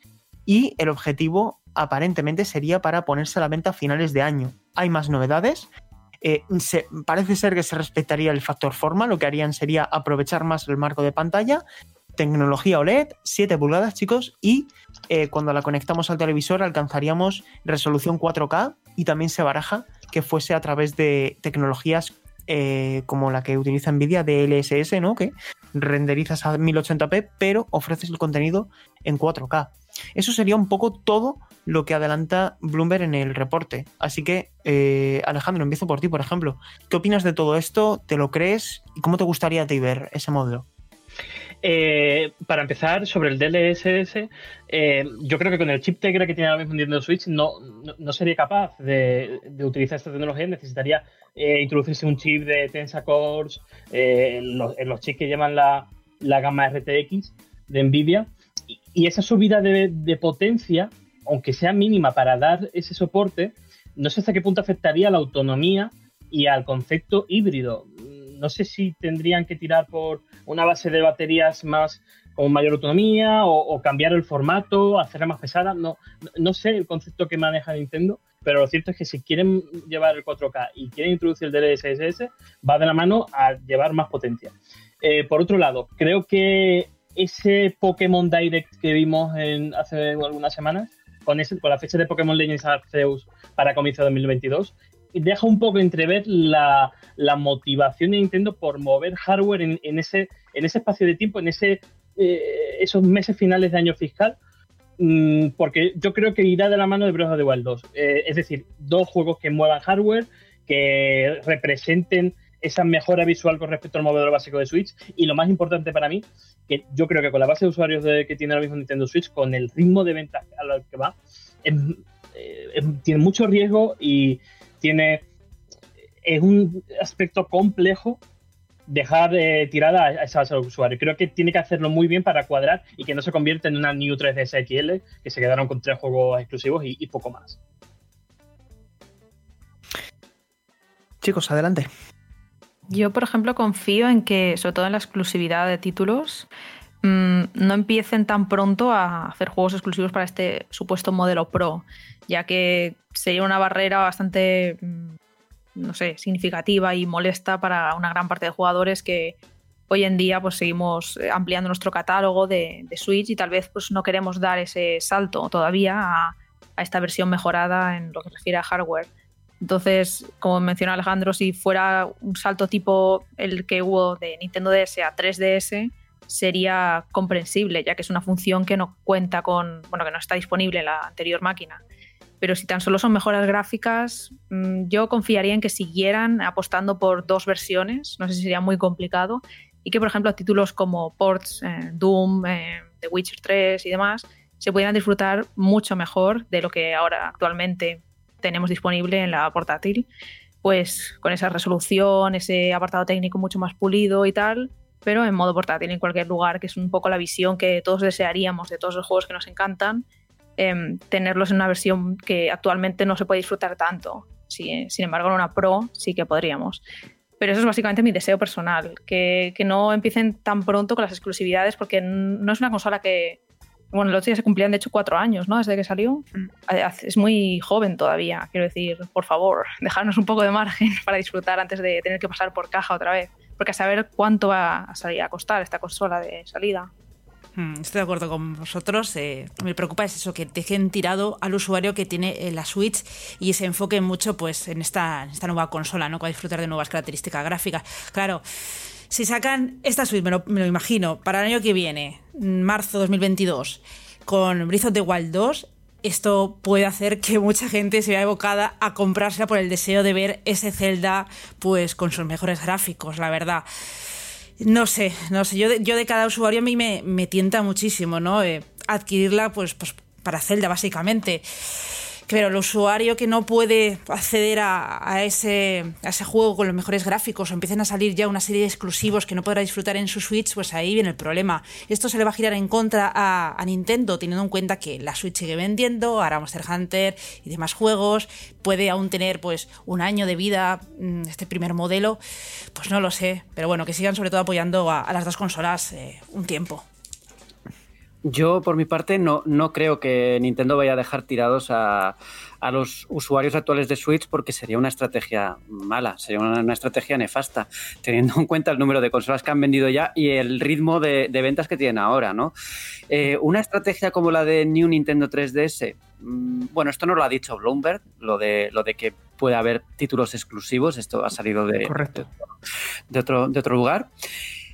y el objetivo aparentemente sería para ponerse a la venta a finales de año. Hay más novedades. Eh, parece ser que se respetaría el factor forma, lo que harían sería aprovechar más el marco de pantalla, tecnología OLED, 7 pulgadas chicos, y eh, cuando la conectamos al televisor alcanzaríamos resolución 4K y también se baraja que fuese a través de tecnologías eh, como la que utiliza Nvidia de LSS, ¿no? que renderizas a 1080p, pero ofreces el contenido en 4K. Eso sería un poco todo lo que adelanta Bloomberg en el reporte. Así que, eh, Alejandro, empiezo por ti, por ejemplo. ¿Qué opinas de todo esto? ¿Te lo crees? ¿Y cómo te gustaría ti ver ese modelo? Eh, para empezar, sobre el DLSS, eh, yo creo que con el chip Tegra que tiene ahora mismo Nintendo Switch no, no, sería capaz de, utilizar esta tecnología. Necesitaría introducirse un chip de Tensa Cores, en los, chips que llevan la, la gama RTX de Nvidia y esa subida de, potencia, aunque sea mínima para dar ese soporte, no sé hasta qué punto afectaría la autonomía y al concepto híbrido. No sé si tendrían que tirar por una base de baterías más con mayor autonomía o, cambiar el formato, hacerla más pesada. No, no sé el concepto que maneja Nintendo, pero lo cierto es que si quieren llevar el 4K y quieren introducir el DLSS, va de la mano a llevar más potencia. Eh, por otro lado, creo que ese Pokémon Direct que vimos hace algunas semanas, con, ese, con la fecha de Pokémon Legends Arceus para comienzo de 2022, deja un poco entrever la, motivación de Nintendo por mover hardware en, ese, en ese espacio de tiempo, en ese, eh, esos meses finales de año fiscal, mm, porque yo creo que irá de la mano de Breath of the Wild 2. Eh, es decir, dos juegos que muevan hardware, que representen esa mejora visual con respecto al modelo básico de Switch y lo más importante para mí, que yo creo que con la base de usuarios que tiene ahora mismo Nintendo Switch, con el ritmo de ventas al que va, eh, tiene mucho riesgo y tiene es un aspecto complejo dejar eh, tirada a esa base de usuarios. Creo que tiene que hacerlo muy bien para cuadrar y que no se convierta en una New 3DS XL, que se quedaron con tres juegos exclusivos y poco más. Chicos, adelante. Yo, por ejemplo, confío en que, sobre todo en la exclusividad de títulos, mm, no empiecen tan pronto a hacer juegos exclusivos para este supuesto modelo Pro, ya que sería una barrera bastante, mm, no sé, significativa y molesta para una gran parte de jugadores que hoy en día pues seguimos ampliando nuestro catálogo de, Switch y tal vez pues no queremos dar ese salto todavía a, esta versión mejorada en lo que refiere a hardware. Entonces, como menciona Alejandro, si fuera un salto tipo el que hubo de Nintendo DS a 3DS, sería comprensible, ya que es una función que no cuenta con, bueno, que no está disponible en la anterior máquina. Pero si tan solo son mejoras gráficas, mm, yo confiaría en que siguieran apostando por dos versiones, no sé si sería muy complicado, y que, por ejemplo, títulos como Ports, eh, Doom, eh, The Witcher 3 y demás, se pudieran disfrutar mucho mejor de lo que ahora actualmente tenemos disponible en la portátil, pues con esa resolución, ese apartado técnico mucho más pulido y tal, pero en modo portátil en cualquier lugar, que es un poco la visión que todos desearíamos de todos los juegos que nos encantan, em, tenerlos en una versión que actualmente no se puede disfrutar tanto. sin embargo, en una Pro sí que podríamos. Pero eso es básicamente mi deseo personal, que, que no empiecen tan pronto con las exclusividades, porque no es una consola que, bueno, el otro día se cumplían de hecho cuatro años, ¿no? Desde que salió. Mm. Es muy joven todavía, quiero decir, por favor, [LAUGHS] dejarnos un poco de margen para disfrutar antes de tener que pasar por caja otra vez. Porque a saber cuánto va a salir a costar esta consola de salida. Mm, estoy de acuerdo con vosotros. Eh, me preocupa es eso, que dejen tirado al usuario que tiene eh, la Switch y se enfoquen mucho pues, en, esta, esta nueva consola, ¿no? Para disfrutar de nuevas características gráficas. Claro, si sacan esta suite, me lo, imagino, para el año que viene, marzo 2022, con Breath of the Wild 2, esto puede hacer que mucha gente se vea evocada a comprársela por el deseo de ver ese Zelda pues con sus mejores gráficos, la verdad. No sé, no sé, yo de, yo de cada usuario a mí me, me tienta muchísimo, ¿no? Eh, adquirirla pues, pues para Zelda, básicamente pero el usuario que no puede acceder a, ese, juego con los mejores gráficos o empiecen a salir ya una serie de exclusivos que no podrá disfrutar en su Switch, pues ahí viene el problema. Esto se le va a girar en contra a, Nintendo, teniendo en cuenta que la Switch sigue vendiendo, ahora Monster Hunter y demás juegos, puede aún tener pues un año de vida mm, este primer modelo, pues no lo sé, pero bueno, que sigan sobre todo apoyando a, las dos consolas eh, un tiempo. Yo, por mi parte, no, no creo que Nintendo vaya a dejar tirados a, a, los usuarios actuales de Switch porque sería una estrategia mala, sería una, estrategia nefasta, teniendo en cuenta el número de consolas que han vendido ya y el ritmo de, ventas que tienen ahora, ¿no? Eh, una estrategia como la de New Nintendo 3DS, mm, bueno, esto no lo ha dicho Bloomberg, lo de, lo de que puede haber títulos exclusivos, esto ha salido de, de, otro, de otro lugar.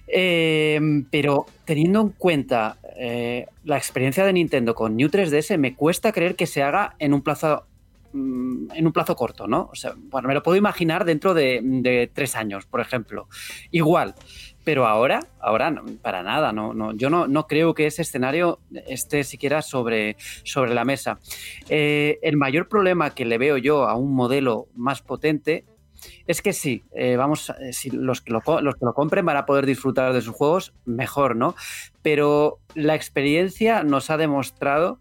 Eh, pero teniendo en cuenta eh, la experiencia de Nintendo con New 3DS, me cuesta creer que se haga en un plazo mm, en un plazo corto, ¿no? O sea, bueno, me lo puedo imaginar dentro de, tres años, por ejemplo. Igual, pero ahora, ahora para nada, yo no, no, creo que ese escenario esté siquiera sobre, sobre la mesa. Eh, el mayor problema que le veo yo a un modelo más potente es que sí, eh, vamos, eh, si los que, lo, los que lo compren van a poder disfrutar de sus juegos, mejor, ¿no? Pero la experiencia nos ha demostrado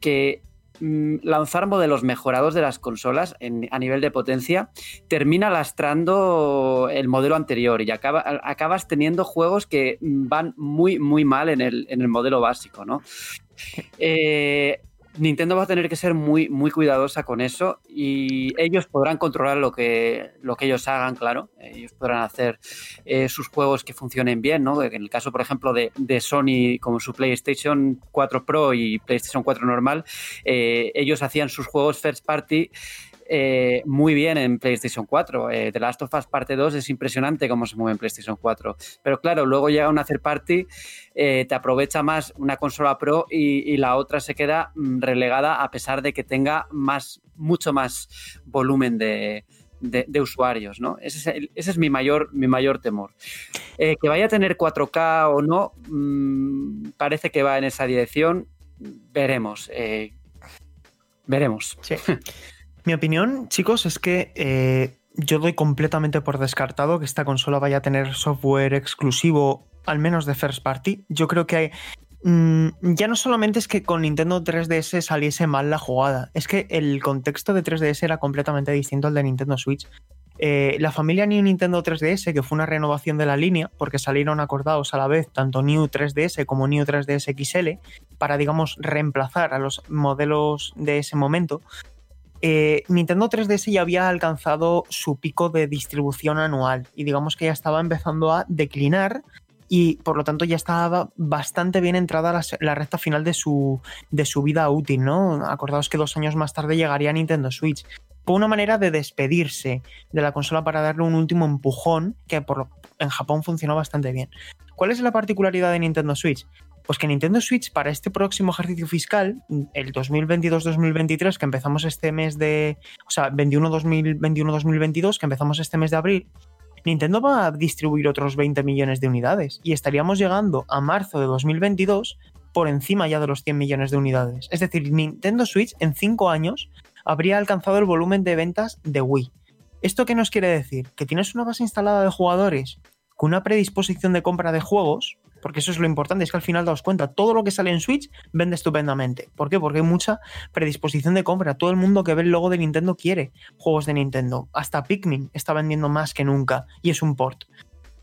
que mm, lanzar modelos mejorados de las consolas a nivel de potencia termina lastrando el modelo anterior y acabas teniendo juegos que van muy, muy mal en el, en el modelo básico, ¿no? Eh, Nintendo va a tener que ser muy, muy cuidadosa con eso y ellos podrán controlar lo que, lo que ellos hagan, claro. Ellos podrán hacer eh, sus juegos que funcionen bien, ¿no? En el caso, por ejemplo, de, Sony, como su PlayStation 4 Pro y PlayStation 4 normal, eh, ellos hacían sus juegos first party eh, muy bien en PlayStation 4. Eh, The Last of Us Parte 2 es impresionante cómo se mueve en PlayStation 4. Pero claro, luego llega una third party, eh, te aprovecha más una consola Pro y, la otra se queda mm, relegada a pesar de que tenga más, mucho más volumen de, usuarios, ¿no? Ese es, mi, mayor, mi mayor temor. que vaya a tener 4K o no, mm, parece que va en esa dirección. Veremos. veremos. Sí. [LAUGHS] Mi opinión, chicos, es que eh, yo doy completamente por descartado que esta consola vaya a tener software exclusivo, al menos de first party. Yo creo que mm, ya no solamente es que con Nintendo 3DS saliese mal la jugada, es que el contexto de 3DS era completamente distinto al de Nintendo Switch. Eh, la familia New Nintendo 3DS, que fue una renovación de la línea, porque salieron acordados a la vez tanto New 3DS como New 3DS XL, para, digamos, reemplazar a los modelos de ese momento, eh, Nintendo 3DS ya había alcanzado su pico de distribución anual y digamos que ya estaba empezando a declinar y por lo tanto ya estaba bastante bien entrada la, recta final de su, de su vida útil, ¿no? Acordaos que dos años más tarde llegaría Nintendo Switch. fue una manera de despedirse de la consola para darle un último empujón que por, en Japón funcionó bastante bien. ¿Cuál es la particularidad de Nintendo Switch? Pues que Nintendo Switch para este próximo ejercicio fiscal, el 2022-2023, que empezamos este mes de. O sea, 21-2021-2022, que empezamos este mes de abril, Nintendo va a distribuir otros 20 millones de unidades y estaríamos llegando a marzo de 2022 por encima ya de los 100 millones de unidades. Es decir, Nintendo Switch en 5 años habría alcanzado el volumen de ventas de Wii. ¿Esto qué nos quiere decir? Que tienes una base instalada de jugadores con una predisposición de compra de juegos, porque eso es lo importante, es que al final daos cuenta, todo lo que sale en Switch vende estupendamente. ¿Por qué? Porque hay mucha predisposición de compra. Todo el mundo que ve el logo de Nintendo quiere juegos de Nintendo. Hasta Pikmin está vendiendo más que nunca y es un port.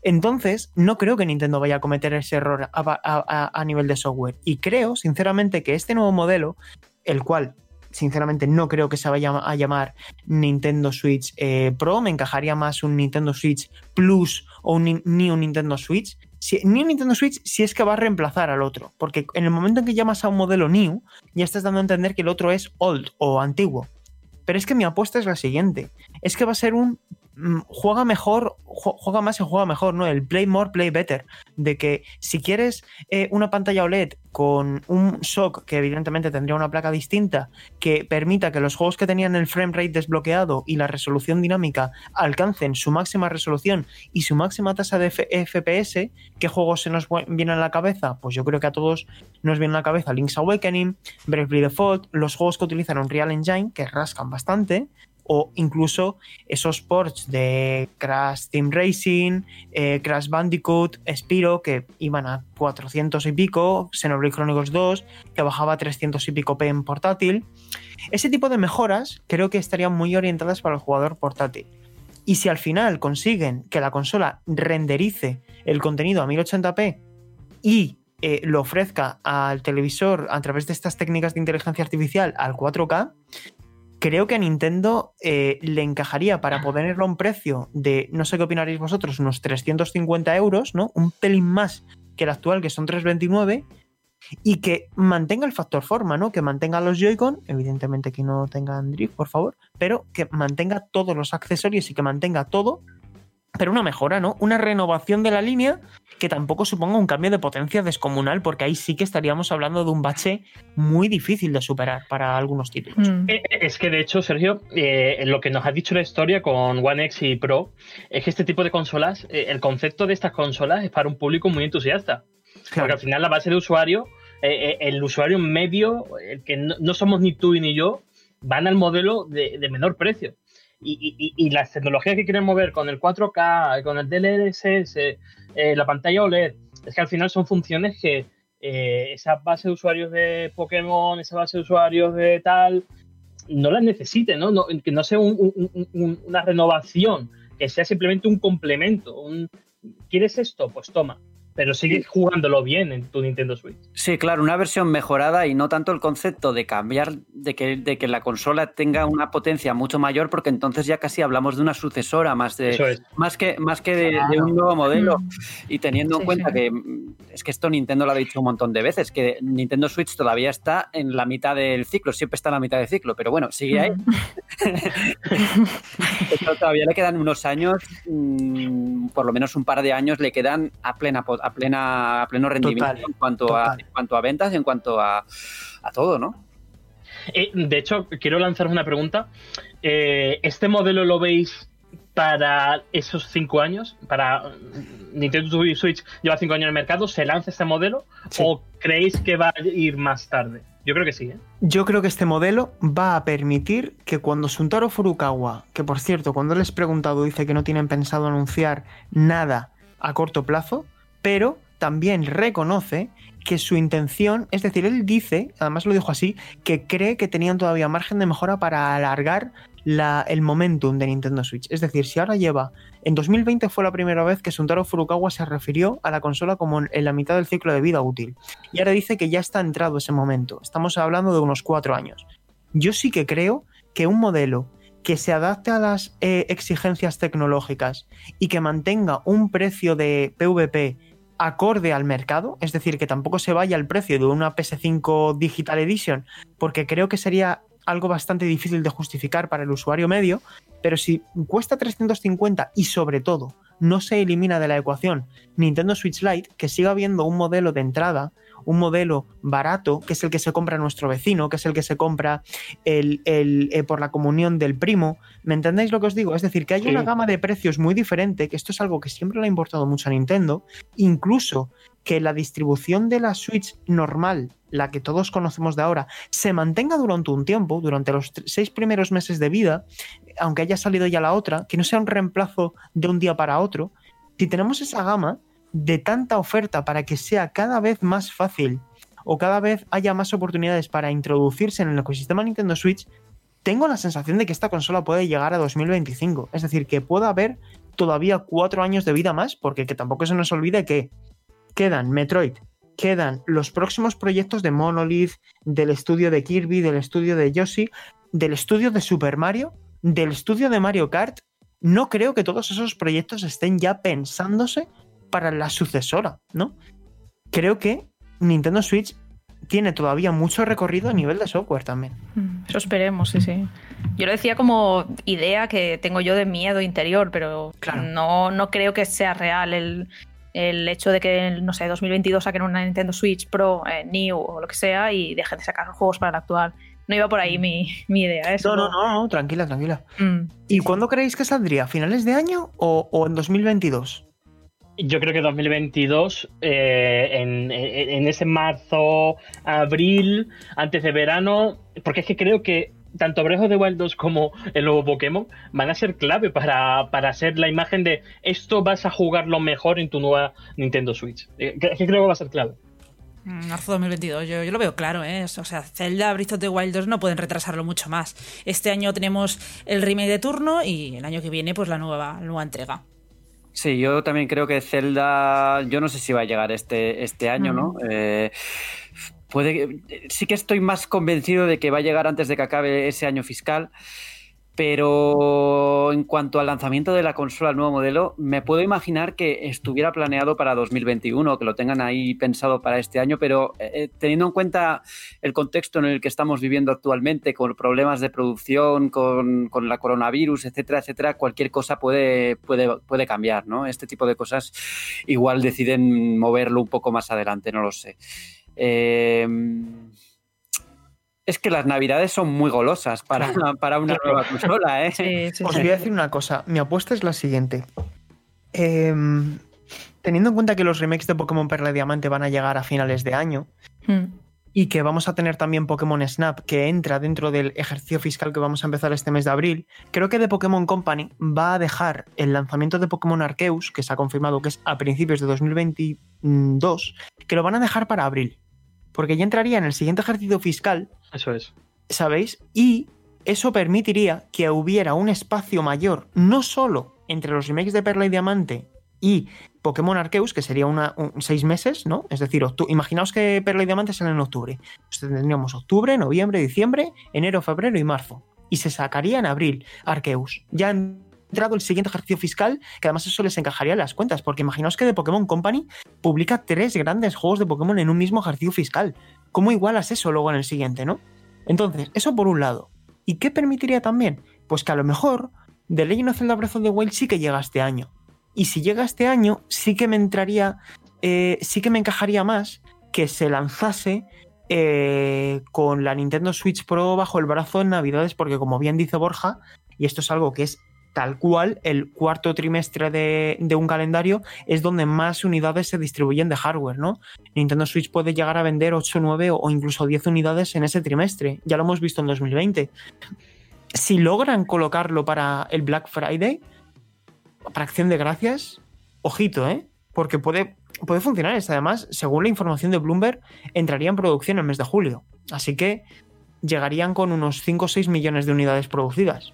Entonces, no creo que Nintendo vaya a cometer ese error a, nivel de software. Y creo, sinceramente, que este nuevo modelo, el cual sinceramente no creo que se vaya a llamar Nintendo Switch eh, Pro, me encajaría más un Nintendo Switch Plus o un, ni un Nintendo Switch. Ni un Nintendo Switch si es que va a reemplazar al otro, porque en el momento en que llamas a un modelo new, ya estás dando a entender que el otro es old o antiguo. Pero es que mi apuesta es la siguiente, es que va a ser un juega mejor, juega más y juega mejor, ¿no? El play more, play better. De que si quieres eh, una pantalla OLED con un shock que evidentemente tendría una placa distinta, que permita que los juegos que tenían el frame rate desbloqueado y la resolución dinámica alcancen su máxima resolución y su máxima tasa de FPS, ¿qué juegos se nos vienen a la cabeza? Pues yo creo que a todos nos viene a la cabeza Link's Awakening, Bravely Default, los juegos que utilizan Unreal Engine, que rascan bastante, o incluso esos ports de Crash Team Racing, eh, Crash Bandicoot, Spiro, que iban a 400 y pico, Xenoblade Chronicles 2, que bajaba a 300 y pico P en portátil. Ese tipo de mejoras creo que estarían muy orientadas para el jugador portátil. Y si al final consiguen que la consola renderice el contenido a 1080p y eh, lo ofrezca al televisor a través de estas técnicas de inteligencia artificial al 4K, creo que a Nintendo eh, le encajaría para ponerlo a un precio de, no sé qué opinaréis vosotros, unos 350 euros, ¿no? Un pelín más que el actual, que son 329, y que mantenga el factor forma, ¿no? Que mantenga los Joy-Con, evidentemente que no tengan drift, por favor, pero que mantenga todos los accesorios y que mantenga todo pero una mejora, ¿no? Una renovación de la línea que tampoco suponga un cambio de potencia descomunal, porque ahí sí que estaríamos hablando de un bache muy difícil de superar para algunos títulos. Mm. Eh, eh, es que de hecho, Sergio, eh, lo que nos ha dicho la historia con One X y Pro es que este tipo de consolas, el concepto de estas consolas es para un público muy entusiasta. Porque al final la base de usuario, el usuario medio, el que no, somos ni tú ni yo, van al modelo de menor precio y, las tecnologías que quieren mover con el 4K, con el DLSS, eh, la pantalla OLED, es que al final son funciones que eh, esa base de usuarios de Pokémon, esa base de usuarios de tal, no las necesiten, ¿no? que no sea una renovación, que sea simplemente un complemento. Un, ¿Quieres esto? Pues toma pero sigue jugándolo bien en tu Nintendo Switch. Sí, claro, una versión mejorada y no tanto el concepto de cambiar, de que, de que la consola tenga una potencia mucho mayor, porque entonces ya casi hablamos de una sucesora más, de, más que, más que de, un nuevo modelo. Mm. Y teniendo en cuenta que mm, es que esto Nintendo lo ha dicho un montón de veces, que Nintendo Switch todavía está en la mitad del ciclo, siempre está en la mitad del ciclo, pero bueno, sigue ahí. Mm. [LAUGHS] todavía le quedan unos años, por lo menos un par de años le quedan a plena a plena a pleno rendimiento en cuanto a en cuanto a ventas, en cuanto a, a todo, ¿no? Eh, de hecho, quiero lanzar una pregunta. Eh, ¿Este modelo lo veis para esos cinco años? ¿Para Nintendo Switch lleva cinco años en el mercado? ¿Se lanza este modelo? ¿O creéis que va a ir más tarde? Yo creo que sí. ¿eh? Yo creo que este modelo va a permitir que cuando Suntaro Furukawa, que por cierto, cuando les he preguntado, dice que no tienen pensado anunciar nada a corto plazo, pero también reconoce que su intención, es decir, él dice, además lo dijo así, que cree que tenían todavía margen de mejora para alargar el momentum de Nintendo Switch. Es decir, si ahora lleva, en 2020 fue la primera vez que Suntaro Furukawa se refirió a la consola como en la mitad del ciclo de vida útil. Y ahora dice que ya está entrado ese momento. Estamos hablando de unos cuatro años. Yo sí que creo que un modelo que se adapte a las eh, exigencias tecnológicas y que mantenga un precio de PvP acorde al mercado, es decir, que tampoco se vaya al precio de una PS5 Digital Edition, porque creo que sería algo bastante difícil de justificar para el usuario medio, pero si cuesta 350 y sobre todo no se elimina de la ecuación Nintendo Switch Lite, que siga habiendo un modelo de entrada, un modelo barato, que es el que se compra nuestro vecino, que es el que se compra el, el, eh, por la comunión del primo. ¿Me entendéis lo que os digo? Es decir, que hay Sí. una gama de precios muy diferente, que esto es algo que siempre le ha importado mucho a Nintendo, incluso que la distribución de la Switch normal, la que todos conocemos de ahora, se mantenga durante un tiempo, durante los seis primeros meses de vida, aunque haya salido ya la otra, que no sea un reemplazo de un día para otro. Si tenemos esa gama de tanta oferta para que sea cada vez más fácil o cada vez haya más oportunidades para introducirse en el ecosistema Nintendo Switch, tengo la sensación de que esta consola puede llegar a 2025. Es decir, que pueda haber todavía cuatro años de vida más, porque que tampoco se nos olvide que quedan Metroid, quedan los próximos proyectos de Monolith, del estudio de Kirby, del estudio de Yoshi, del estudio de Super Mario, del estudio de Mario Kart. No creo que todos esos proyectos estén ya pensándose para la sucesora, ¿no? Creo que Nintendo Switch tiene todavía mucho recorrido a nivel de software también. Mm, Eso esperemos, sí, sí. Yo lo decía como idea que tengo yo de miedo interior, pero Claro. no, no creo que sea real el, el hecho de que, no sé, 2022 saquen una Nintendo Switch Pro, eh, New o lo que sea y dejen de sacar juegos para la actual. No iba por ahí mi, mi idea. ¿eh? No, no, no, no, tranquila, tranquila. Mm, ¿Y sí, cuándo creéis que saldría? ¿A finales de año o, o en 2022? Yo creo que 2022, eh, en, ese marzo, abril, antes de verano, porque es que creo que tanto of the Wild 2 como el nuevo Pokémon van a ser clave para, para ser la imagen de esto vas a jugarlo mejor en tu nueva Nintendo Switch. Eh, Es que creo que va a ser clave. Mm, Marzo 2022, yo, yo lo veo claro, ¿eh? O sea, Zelda, Breath of the Wild 2 no pueden retrasarlo mucho más. Este año tenemos el remake de turno y el año que viene, pues la nueva, nueva entrega. Sí, yo también creo que Zelda, yo no sé si va a llegar este, este año, ¿no? Eh, puede sí que estoy más convencido de que va a llegar antes de que acabe ese año fiscal, pero en cuanto al lanzamiento de la consola, el nuevo modelo, me puedo imaginar que estuviera planeado para 2021, que lo tengan ahí pensado para este año, pero eh, teniendo en cuenta el contexto en el que estamos viviendo actualmente, con problemas de producción, con, con la coronavirus, etcétera, etcétera, cualquier cosa puede, puede, puede cambiar, ¿no? Este tipo de cosas igual deciden moverlo un poco más adelante, no lo sé. Eh, es que las navidades son muy golosas para, [LAUGHS] para una nueva consola, ¿eh? sí, sí, Os sí. voy a decir una cosa. Mi apuesta es la siguiente. Em, teniendo en cuenta que los remakes de Pokémon Perla y Diamante van a llegar a finales de año Mm, y que vamos a tener también Pokémon Snap que entra dentro del ejercicio fiscal que vamos a empezar este mes de abril, creo que The Pokémon Company va a dejar el lanzamiento de Pokémon Arceus, que se ha confirmado que es a principios de 2022, que lo van a dejar para abril. Porque ya entraría en el siguiente ejercicio fiscal Eso es. ¿sabéis? Y eso permitiría que hubiera un espacio mayor, no solo entre los remakes de Perla y Diamante y Pokémon Arceus, que sería una, un- seis meses, ¿no? Es decir, imaginaos que Perla y Diamante salen en octubre. Pues tendríamos octubre, noviembre, diciembre, enero, febrero y marzo. Y se sacaría en abril Arceus. Ya ha entrado el siguiente ejercicio fiscal, que además eso les encajaría en las cuentas, porque imaginaos que The Pokémon Company publica tres grandes juegos de Pokémon en un mismo ejercicio fiscal. ¿Cómo igualas eso luego en el siguiente, no? Entonces, eso por un lado. ¿Y qué permitiría también? Pues que a lo mejor The Legend of Zelda Breath of the Wild sí que llega este año. Y si llega este año, sí que me entraría, eh, sí que me encajaría más que se lanzase eh, con la Nintendo Switch Pro bajo el brazo en Navidades, porque como bien dice Borja, y esto es algo que es tal cual, el cuarto trimestre de, un calendario es donde más unidades se distribuyen de hardware, ¿no? Nintendo Switch puede llegar a vender 8, 9 o incluso 10 unidades en ese trimestre. Ya lo hemos visto en 2020. Si logran colocarlo para el Black Friday, para acción de gracias, ojito, ¿eh? Porque puede, puede funcionar. esto. Además, según la información de Bloomberg, entraría en producción el mes de julio. Así que llegarían con unos 5 o 6 millones de unidades producidas.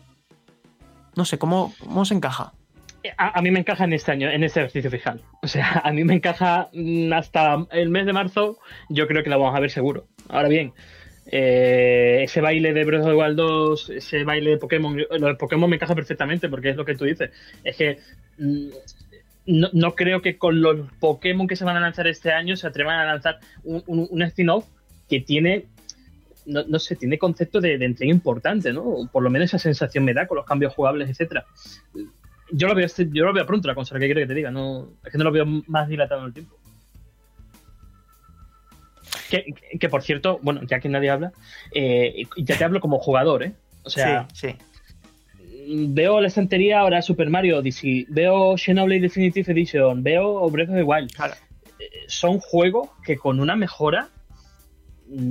No sé, ¿cómo, cómo se encaja? A, mí me encaja en este año, en este ejercicio fiscal. O sea, a mí me encaja mm, hasta el mes de marzo, yo creo que la vamos a ver seguro. Ahora bien, eh, ese baile de Breath of the Wild 2, ese baile de Pokémon, lo de Pokémon me encaja perfectamente porque es lo que tú dices. Es que mm, no, no creo que con los Pokémon que se van a lanzar este año se atrevan a lanzar un, un, un spin-off que tiene no, no sé, tiene concepto de, de entrega importante, ¿no? Por lo menos esa sensación me da con los cambios jugables, etcétera. Yo lo veo, este- yo lo veo pronto la consola, ¿qué quiero que te diga? No, es que no lo veo más dilatado en el tiempo. Que, que- que, por cierto, bueno, ya que nadie habla, eh, ya te hablo como jugador, ¿eh? O sea, sí, sí. veo la estantería ahora Super Mario Odyssey, veo Xenoblade Definitive Edition, veo Breath of the Wild. Claro. Eh, Son juegos que con una mejora,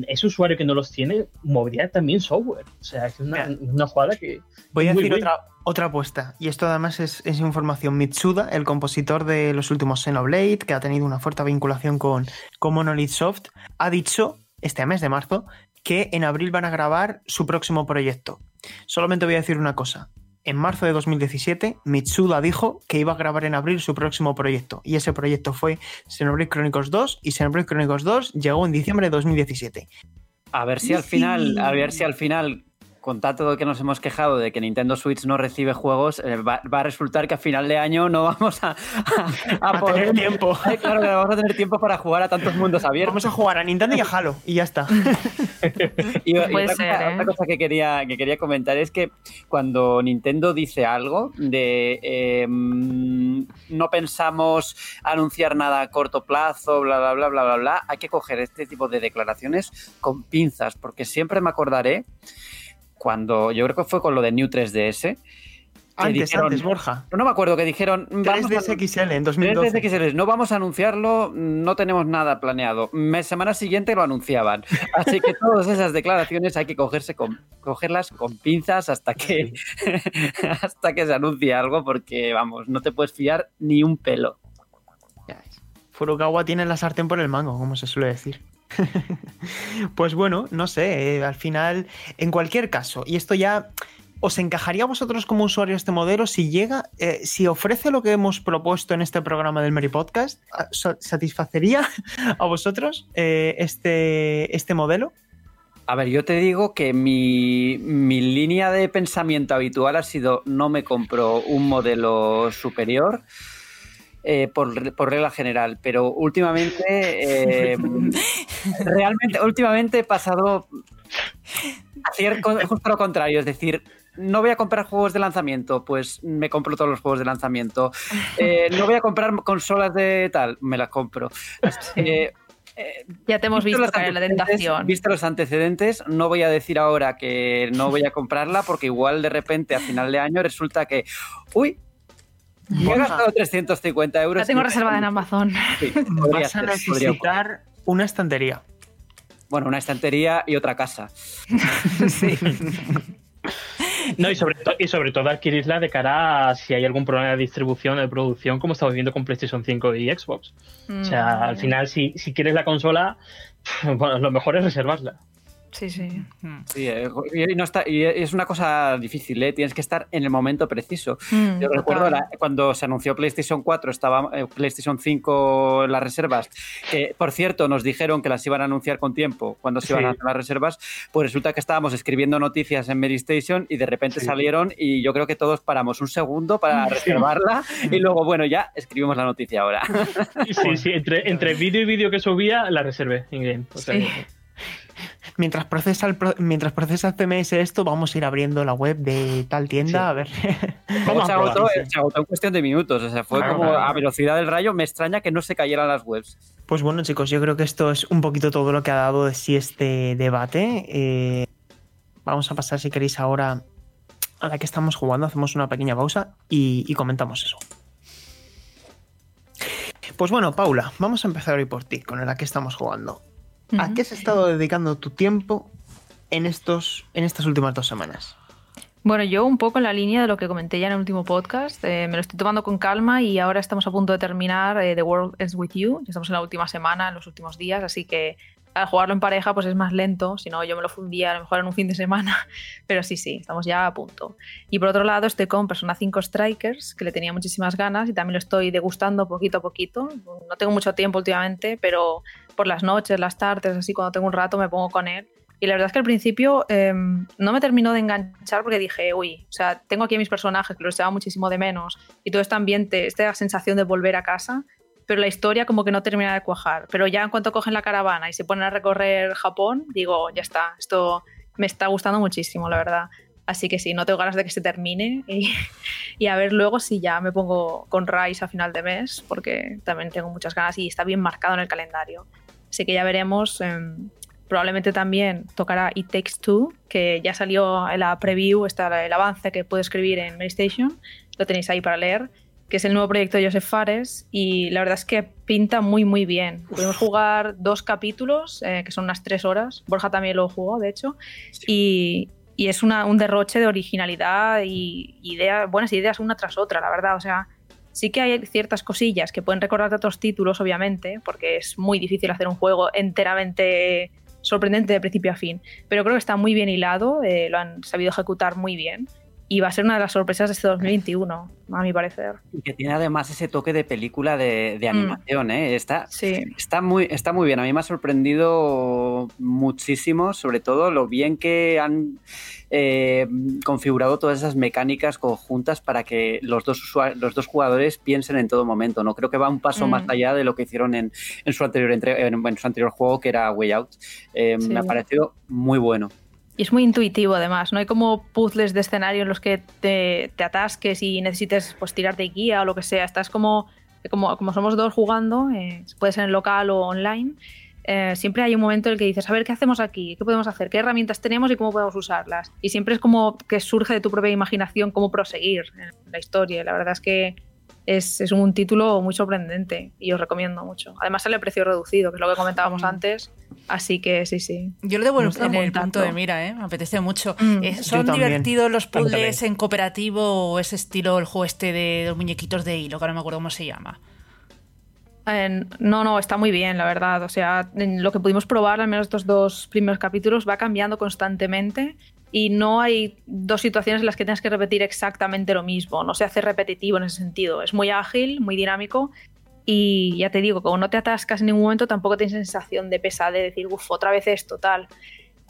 ese usuario que no los tiene, movería también software. O sea, es una, una jugada que. Voy a decir otra, otra apuesta, y esto además es, es información. Mitsuda, el compositor de los últimos Xenoblade, que ha tenido una fuerte vinculación con, con Monolith Soft, ha dicho este mes de marzo que en abril van a grabar su próximo proyecto. Solamente voy a decir una cosa. En marzo de 2017, Mitsuda dijo que iba a grabar en abril su próximo proyecto, y ese proyecto fue Xenoblade Chronicles 2, y Xenoblade Chronicles 2 llegó en diciembre de 2017. A ver si al final, a ver si al final, con tanto de que nos hemos quejado de que Nintendo Switch no recibe juegos, eh, va, va a resultar que a final de año no vamos a, a- [LAUGHS] a A tener tiempo. [LAUGHS] Eh, Claro que no vamos a tener tiempo para jugar a tantos mundos abiertos. Vamos a jugar a Nintendo y a Halo, y ya está. [LAUGHS] Y, y Puede otra, ser, cosa, ¿eh? otra cosa que quería, que quería comentar es que cuando Nintendo dice algo de eh, mm, no pensamos anunciar nada a corto plazo, bla, bla, bla, bla, bla, bla, hay que coger este tipo de declaraciones con pinzas, porque siempre me acordaré cuando, yo creo que fue con lo de New 3DS, que Antes, dijeron- antes, Borja. no me acuerdo que dijeron... vamos a- 3DS XL en 2012. 3DS XL, no vamos a anunciarlo, no tenemos nada planeado. Semana siguiente lo anunciaban. Así que todas esas declaraciones hay que cogerse con, cogerlas con pinzas hasta que, [LAUGHS] hasta que se anuncie algo, porque vamos, no te puedes fiar ni un pelo. Furukawa tiene la sartén por el mango, como se suele decir. [LAUGHS] pues bueno, no sé, eh, al final, en cualquier caso, y esto ya os encajaría a vosotros como usuario este modelo si llega, eh, si ofrece lo que hemos propuesto en este programa del Mary Podcast, ¿a- sa- ¿satisfacería [LAUGHS] a vosotros eh, este, este modelo? A ver, yo te digo que mi, mi línea de pensamiento habitual ha sido no me compro un modelo superior. Eh, por, por regla general, pero últimamente eh, [LAUGHS] realmente últimamente he pasado a hacer justo lo contrario, es decir, no voy a comprar juegos de lanzamiento, pues me compro todos los juegos de lanzamiento. Eh, no voy a comprar consolas de tal, me las compro. Eh, eh, Ya te hemos visto caer en la tentación. Visto los antecedentes, no voy a decir ahora que no voy a comprarla porque igual de repente a final de año resulta que, uy, me he gastado 350 euros. La tengo reservada en Amazon. Sí, [LAUGHS] podría Vas a ser, podría ocurrir. necesitar una estantería. Bueno, una estantería y otra casa. [LAUGHS] Sí. No, y sobre, to- y sobre todo adquirirla de cara a si hay algún problema de distribución o de producción, como estamos viendo con PlayStation 5 y Xbox. O sea, Mm, al final, si, si quieres la consola, [LAUGHS] bueno, lo mejor es reservarla. Sí, sí. Sí, eh, y, no está, y es una cosa difícil, ¿eh? tienes que estar en el momento preciso. Mm, Yo recuerdo la- cuando se anunció PlayStation 4, estaba eh, PlayStation 5 en las reservas, que por cierto nos dijeron que las iban a anunciar con tiempo cuando se iban Sí. a hacer las reservas, pues resulta que estábamos escribiendo noticias en Mary Station y de repente Sí. salieron y yo creo que todos paramos un segundo para reservarla y luego, bueno, ya escribimos la noticia ahora. Sí, sí, entre, entre vídeo y vídeo que subía, la reservé in-game. O sea, Sí. Mientras procesa, el pro- mientras procesa CMS esto, vamos a ir abriendo la web de tal tienda Sí. a ver. Luego Vamos se, agotó, se agotó en cuestión de minutos, o sea, fue Claro, como claro. a velocidad del rayo. Me extraña que no se cayeran las webs. Pues bueno, chicos, yo creo que esto es un poquito todo lo que ha dado de sí este debate. Eh, vamos a pasar, si queréis, ahora a la que estamos jugando. Hacemos una pequeña pausa y, y comentamos eso. Pues bueno, Paula, vamos a empezar hoy por ti, con el a que estamos jugando. ¿A qué has estado dedicando tu tiempo en, estos, en estas últimas dos semanas? Bueno, yo un poco en la línea de lo que comenté ya en el último podcast, eh, me lo estoy tomando con calma y ahora estamos a punto de terminar eh, The World Ends With You, ya estamos en la última semana, en los últimos días, así que al jugarlo en pareja pues es más lento, si no yo me lo fundía a lo mejor en un fin de semana, [LAUGHS] pero sí, sí, estamos ya a punto. Y por otro lado estoy con Persona 5 Strikers, que le tenía muchísimas ganas y también lo estoy degustando poquito a poquito, no tengo mucho tiempo últimamente, pero por las noches, las tardes, así cuando tengo un rato me pongo con él y la verdad es que al principio eh, no me terminó de enganchar porque dije, uy, o sea, tengo aquí mis personajes que los echaba muchísimo de menos y todo este ambiente, esta sensación de volver a casa, pero la historia como que no termina de cuajar. Pero ya en cuanto cogen la caravana y se ponen a recorrer Japón, digo, ya está, esto me está gustando muchísimo, la verdad. Así que sí, no tengo ganas de que se termine y, [LAUGHS] a ver luego si ya me pongo con Rise a final de mes, porque también tengo muchas ganas y está bien marcado en el calendario. Así que ya veremos. Em, probablemente también tocará It Takes Two, que ya salió en la preview, está el avance que puedo escribir en Station, lo tenéis ahí para leer, que es el nuevo proyecto de Joseph Fares y la verdad es que pinta muy muy bien. Podemos jugar dos capítulos, eh, que son unas tres horas, Borja también lo jugó, de hecho, y, y es una, un derroche de originalidad y ideas, buenas ideas una tras otra, la verdad. O sea, sí que hay ciertas cosillas que pueden recordar de otros títulos, obviamente, porque es muy difícil hacer un juego enteramente sorprendente de principio a fin. Pero creo que está muy bien hilado, eh, lo han sabido ejecutar muy bien y va a ser una de las sorpresas de este 2021, a mi parecer. Y que tiene además ese toque de película de, mm. animación, ¿eh? Está, está, muy, está muy bien. A mí me ha sorprendido muchísimo, sobre todo lo bien que han eh, configurado todas esas mecánicas conjuntas para que los dos, los dos jugadores piensen en todo momento. ¿no? Creo que va un paso más mm. allá de lo que hicieron en, su, anterior en, su anterior juego, que era Way Out. Eh, me ha parecido muy bueno. Y es muy intuitivo además, no hay como puzzles de escenario en los que te, atasques y necesites pues, tirar de guía o lo que sea. Estás como, como, como somos dos jugando, eh, puede ser en local o online, eh, siempre hay un momento en el que dices, a ver, ¿qué hacemos aquí? ¿Qué podemos hacer? ¿Qué herramientas tenemos y cómo podemos usarlas? Y siempre es como que surge de tu propia imaginación cómo proseguir en la historia. La verdad es que es, es, un título muy sorprendente y os recomiendo mucho. Además sale a precio reducido, que es lo que comentábamos mm. antes, así que sí, sí. Yo lo debo en el punto de mira, ¿eh? me apetece mucho. Mm. Eh, ¿Son divertidos los puzzles en cooperativo o es estilo el juego este de los muñequitos de hilo, que ahora no me acuerdo cómo se llama? no, no, está muy bien, la verdad. O sea, en lo que pudimos probar, al menos estos dos primeros capítulos, va cambiando constantemente y no hay dos situaciones en las que tengas que repetir exactamente lo mismo, no se hace repetitivo en ese sentido, es muy ágil, muy dinámico y ya te digo, como no te atascas en ningún momento tampoco tienes sensación de pesadez, de decir, uff, otra vez esto, tal.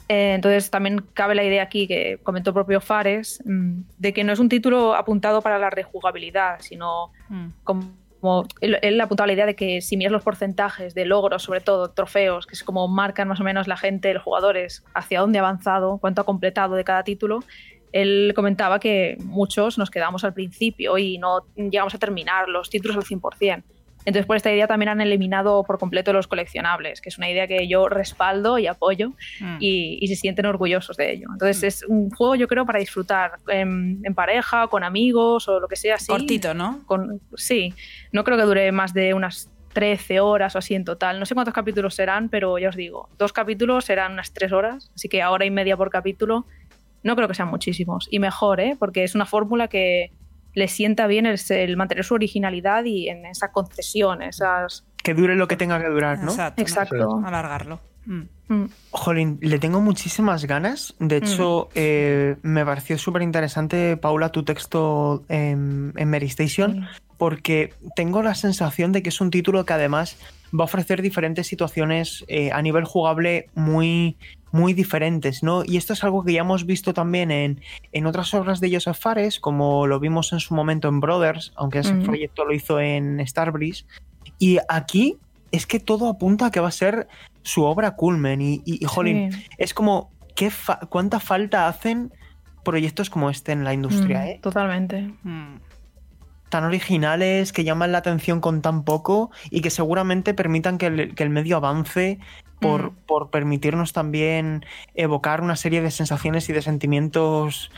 Eh, entonces también cabe la idea aquí que comentó propio Fares, mm, de que no es un título apuntado para la rejugabilidad, sino mm. como como él, él apuntaba la idea de que si miras los porcentajes de logros, sobre todo trofeos, que es como marcan más o menos la gente, los jugadores, hacia dónde ha avanzado, cuánto ha completado de cada título, él comentaba que muchos nos quedamos al principio y no llegamos a terminar los títulos al 100%. Entonces, por esta idea también han eliminado por completo los coleccionables, que es una idea que yo respaldo y apoyo mm. y, se sienten orgullosos de ello. Entonces, mm. es un juego, yo creo, para disfrutar en, pareja, con amigos o lo que sea así. Cortito, ¿no? Con, sí, no creo que dure más de unas 13 horas o así en total. No sé cuántos capítulos serán, pero ya os digo, dos capítulos serán unas 3 horas, así que hora y media por capítulo. No creo que sean muchísimos. Y mejor, ¿eh? porque es una fórmula que, le sienta bien el, mantener su originalidad y en esa concesión, esas... Que dure lo que tenga que durar, ¿no? Exacto. Alargarlo. Mm. Mm. Jolín, le tengo muchísimas ganas. De hecho, mm. eh, me pareció súper interesante, Paula, tu texto en, en Mary Station, porque tengo la sensación de que es un título que además va a ofrecer diferentes situaciones eh, a nivel jugable muy, muy diferentes, ¿no? Y esto es algo que ya hemos visto también en, en otras obras de Joseph Fares, como lo vimos en su momento en Brothers, aunque ese proyecto lo hizo en Starbreeze. Y aquí es que todo apunta a que va a ser su obra culmen. Y, y, jolín, es como, ¿qué ¿cuánta falta hacen proyectos como este en la industria? Mm, eh? Totalmente. Mm tan originales, que llaman la atención con tan poco y que seguramente permitan que el, medio avance por, mm. por, permitirnos también evocar una serie de sensaciones y de sentimientos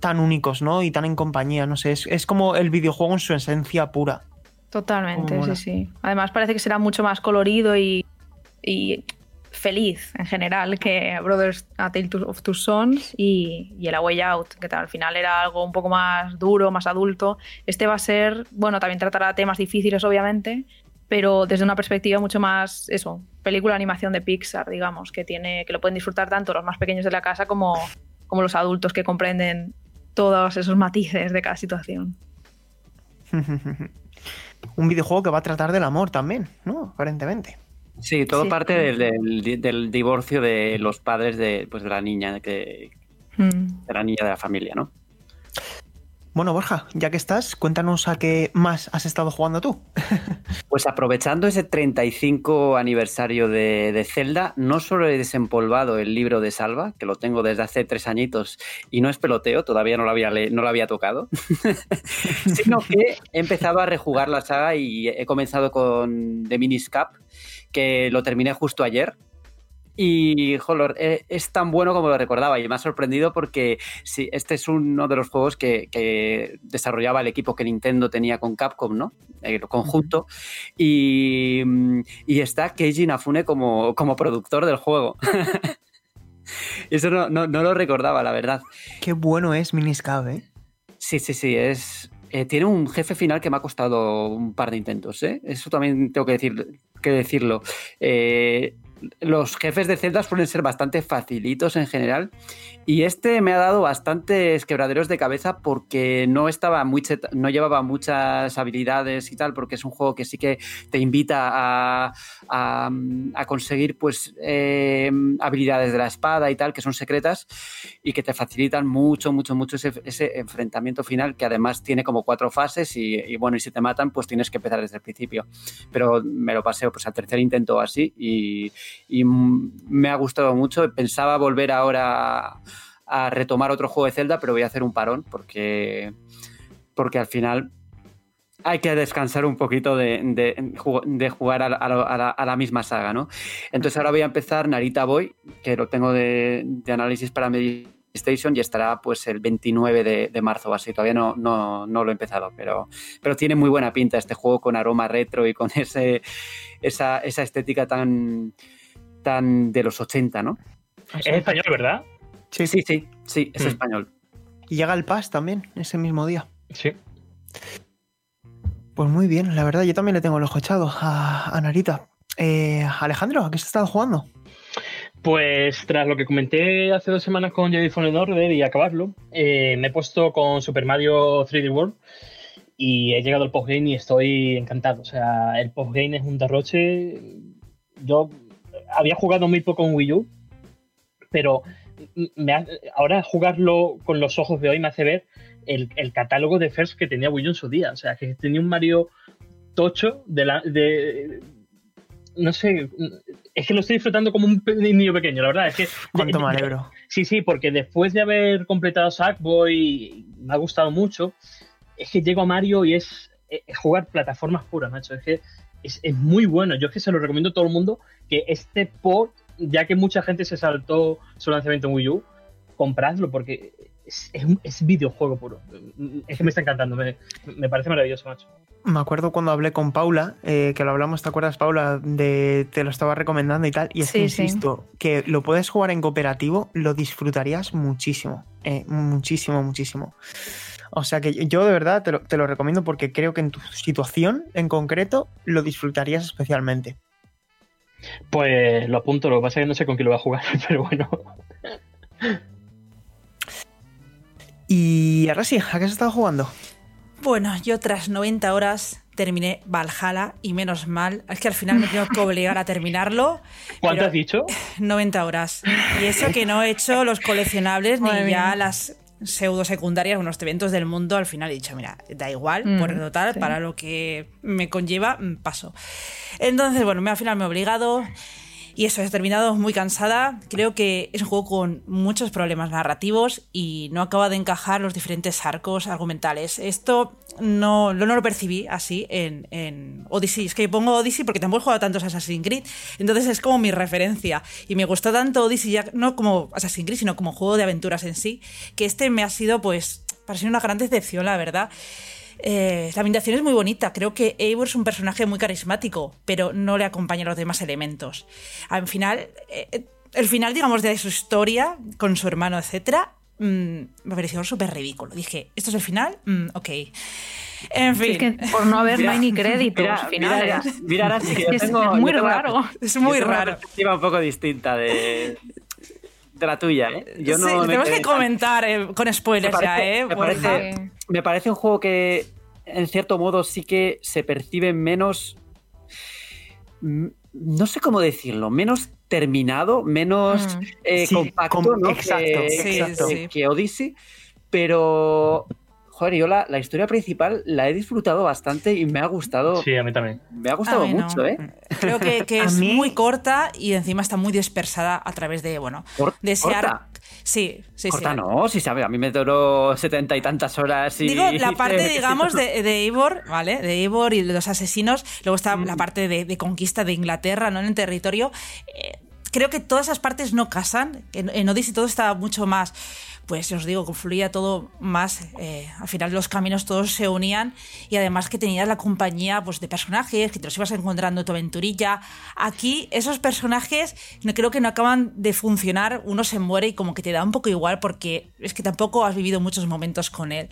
tan únicos, ¿no? Y tan en compañía, no sé, es, como el videojuego en su esencia pura. Totalmente, sí, sí. Además parece que será mucho más colorido y, y feliz en general que Brothers A Tale of Two Sons y, y el A Way Out, que al final era algo un poco más duro, más adulto. Este va a ser, bueno, también tratará temas difíciles, obviamente, pero desde una perspectiva mucho más, eso, película animación de Pixar, digamos, que, tiene, que lo pueden disfrutar tanto los más pequeños de la casa como, como los adultos que comprenden todos esos matices de cada situación. [LAUGHS] Un videojuego que va a tratar del amor también, ¿no? Aparentemente. Sí, todo parte del, divorcio de los padres de, pues, de la niña, que, mm. de la niña de la familia, ¿no? Bueno, Borja, ya que estás, cuéntanos a qué más has estado jugando tú. [LAUGHS] Pues aprovechando ese 35 aniversario de, de, Zelda, no solo he desempolvado el libro de Salva, que lo tengo desde hace tres añitos y no es peloteo, todavía no lo había, no lo había tocado, [LAUGHS] sino que he empezado a rejugar la saga y he comenzado con The Minis Cap, que lo terminé justo ayer y, jolor, eh, es tan bueno como lo recordaba y me ha sorprendido porque sí, este es uno de los juegos que, desarrollaba el equipo que Nintendo tenía con Capcom, ¿no? El conjunto. Y, y está Keiji Nafune como, como productor del juego. [LAUGHS] Eso no, no, lo recordaba, la verdad. Qué bueno es Miniscab, ¿eh? Sí, sí, sí, es... Eh, tiene un jefe final que me ha costado un par de intentos, ¿eh? Eso también tengo que, decir, que decirlo. Eh, los jefes de celdas suelen ser bastante facilitos en general. Y este me ha dado bastantes quebraderos de cabeza porque no estaba muy no llevaba muchas habilidades y tal, porque es un juego que sí que te invita a, a, conseguir pues eh, habilidades de la espada y tal, que son secretas y que te facilitan mucho, mucho, mucho ese, enfrentamiento final, que además tiene como cuatro fases y, bueno, y si te matan, pues tienes que empezar desde el principio. Pero me lo paseo pues al tercer intento así y, y me ha gustado mucho. Pensaba volver ahora a, retomar otro juego de Zelda, pero voy a hacer un parón porque, porque al final hay que descansar un poquito de, jugar a, la, misma saga, ¿no? Entonces ahora voy a empezar Narita Boy, que lo tengo de, análisis para Station y estará pues el 29 de, marzo así. Todavía no, no, no, lo he empezado, pero, pero tiene muy buena pinta este juego con aroma retro y con [LAUGHS] ese, esa, esa estética tan, tan de los 80, ¿no? Es español, ¿verdad? Sí, sí, sí, sí, es mm. español. Y llega el PAS también, ese mismo día. Sí. Pues muy bien, la verdad, yo también le tengo el ojo echado a, Narita. Eh, Alejandro, ¿a qué has estado jugando? Pues tras lo que comenté hace dos semanas con Jedi Fallen Order y acabarlo, eh, me he puesto con Super Mario 3D World y he llegado al postgame y estoy encantado. O sea, el postgame es un derroche. Yo había jugado muy poco en Wii U, pero ahora jugarlo con los ojos de hoy me hace ver el, catálogo de First que tenía Wii U en su día. O sea, que tenía un Mario tocho de la. De, no sé, es que lo estoy disfrutando como un niño pequeño, la verdad. Es que. Cuánto me alegro. Sí, sí, porque después de haber completado Sackboy, me ha gustado mucho. Es que llego a Mario y es, es jugar plataformas puras, macho. Es que es, muy bueno. Yo es que se lo recomiendo a todo el mundo que este port, ya que mucha gente se saltó su lanzamiento en Wii U, compradlo porque es, es, videojuego puro. Es que me está encantando, me, parece maravilloso, macho. Me acuerdo cuando hablé con Paula, eh, que lo hablamos, ¿te acuerdas, Paula? De te lo estaba recomendando y tal. Y es que insisto, que lo puedes jugar en cooperativo, lo disfrutarías muchísimo. Eh, muchísimo, muchísimo. O sea que yo de verdad te lo, recomiendo porque creo que en tu situación en concreto lo disfrutarías especialmente. Pues lo apunto, lo que pasa es que no sé con quién lo voy a jugar, [LAUGHS] pero bueno. Y ahora sí, ¿a qué has estado jugando? Bueno, yo tras 90 horas terminé Valhalla y menos mal, es que al final me tengo que obligar a terminarlo. [LAUGHS] ¿Cuánto has dicho? 90 horas. Y eso que no he hecho los coleccionables ni ya las pseudo secundarias, unos eventos del mundo, al final he dicho, mira, da igual, mm, por total, para lo que me conlleva, mm, paso. Entonces, bueno, al final me he obligado. Y eso, he terminado muy cansada. Creo que es un juego con muchos problemas narrativos y no acaba de encajar los diferentes arcos argumentales. Esto no, no lo percibí así en, en, Odyssey. Es que pongo Odyssey porque tampoco he jugado tantos Assassin's Creed. Entonces es como mi referencia. Y me gustó tanto Odyssey, ya no como Assassin's Creed, sino como juego de aventuras en sí, que este me ha sido, pues, para ser una gran decepción, la verdad. Eh, la ambientación es muy bonita. Creo que Eivor es un personaje muy carismático, pero no le acompañan los demás elementos. Al final, eh, el final, digamos, de su historia con su hermano, etcétera, mm, me pareció súper ridículo. Dije, ¿esto es el final? Mm, ok. En fin. Es que por no haber no hay ni créditos mira, finales. Mira, es muy raro. es muy raro. Una perspectiva un poco distinta de, de la tuya, ¿eh? Yo no tenemos que comentar eh, con spoilers ya, ¿eh? Me parece, un juego que, en cierto modo, sí que se percibe menos. Mm, no sé cómo decirlo, menos terminado, menos mm. eh, compacto, ¿no? Exacto, que, que, Odyssey, pero joder, yo la, la historia principal la he disfrutado bastante y me ha gustado. Sí, a mí también. Me ha gustado no. mucho, ¿eh? Creo que, que [LAUGHS] es mí- muy corta y encima está muy dispersada a través de, bueno, Cor- de ese ¿corta? Sí, sí, Corta sí. no, si sabe, a mí me duró setenta y tantas horas y... Digo, la [LAUGHS] parte, Sí, [LAUGHS] digamos, de, de Eivor, ¿vale? De Eivor y de los asesinos. Luego está la parte de, de conquista de Inglaterra, ¿no? En el territorio. Eh, creo que todas esas partes no casan. En, en Odyssey todo está mucho más. Pues os digo, confluía todo más. eh, al final los caminos todos se unían. Y además que tenías la compañía pues, de personajes, que te los ibas encontrando en tu aventurilla. Aquí, esos personajes no creo que no acaban de funcionar. Uno se muere y como que te da un poco igual porque es que tampoco has vivido muchos momentos con él.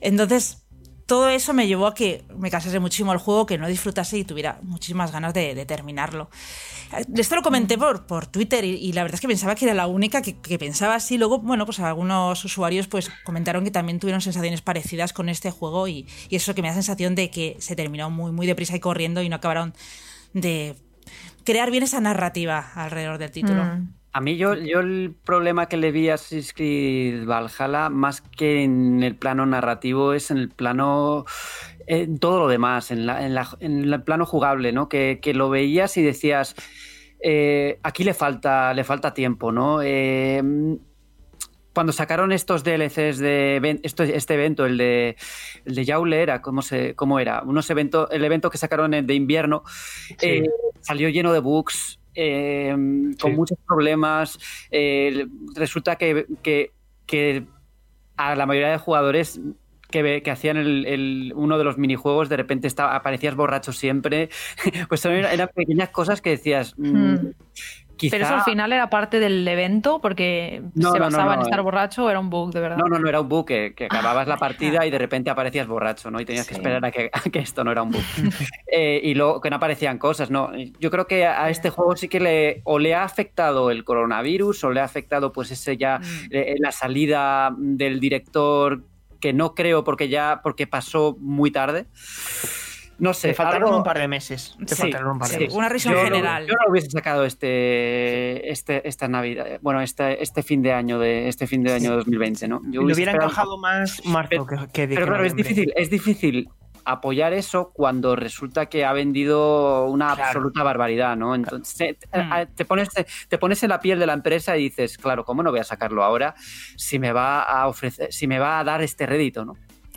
Entonces, todo eso me llevó a que me casase muchísimo el juego, que no disfrutase y tuviera muchísimas ganas de, de terminarlo. Eh, Esto lo comenté por, por Twitter y, y la verdad es que pensaba que era la única que, que pensaba así. Luego, bueno, pues algunos usuarios pues comentaron que también tuvieron sensaciones parecidas con este juego y, y eso que me da sensación de que se terminó muy, muy deprisa y corriendo y no acabaron de crear bien esa narrativa alrededor del título. Mm. A mí yo, yo el problema que le vi a Assassin's Creed Valhalla, más que en el plano narrativo, es en el plano... En todo lo demás, en, la- en la- en el plano jugable, ¿no? Que, que lo veías y decías, eh, aquí le falta, le falta tiempo, ¿no? Eh, cuando sacaron estos DLCs de esto- este evento, el de, el de Yaule era, ¿cómo, se, cómo era? Unos evento, el evento que sacaron de invierno eh, salió lleno de bugs, eh, con Sí. muchos problemas. eh, resulta que, que- que a la mayoría de jugadores que, que hacían el, el- uno de los minijuegos, de repente estaba, aparecías borracho siempre. [LAUGHS] pues son- eran pequeñas cosas que decías. mm, Hmm. Quizá- Pero eso al final era parte del evento porque No, se no, no, basaba en estar eh. borracho o era un bug de verdad. No, no, no era un bug, que, que acababas la partida claro. y de repente aparecías borracho, ¿no? Y tenías que esperar a que, [LAUGHS] a que esto no era un bug. [LAUGHS] Eh, y luego que no aparecían cosas, ¿no? Yo creo que a este juego sí que le o le ha afectado el coronavirus o le ha afectado pues ese ya Mm. eh, la salida del director que no creo porque ya porque pasó muy tarde. No sé, Te faltaron algo- un par de meses. Te Sí, faltaron un par de sí. meses. Una risión yo no- general. yo no hubiese sacado este, este, esta Navidad, bueno, este, este fin de año de este fin de año 2020, ¿no? Yo Le hubiera encajado más marzo Pero- que, que Pero claro, es difícil, es difícil apoyar eso cuando resulta que ha vendido una Claro. absoluta barbaridad, ¿no? Entonces te, Mm. te pones, te pones en la piel de la empresa y dices, claro, ¿cómo no voy a sacarlo ahora si me va a ofrecer, si me va a dar este rédito, ¿no?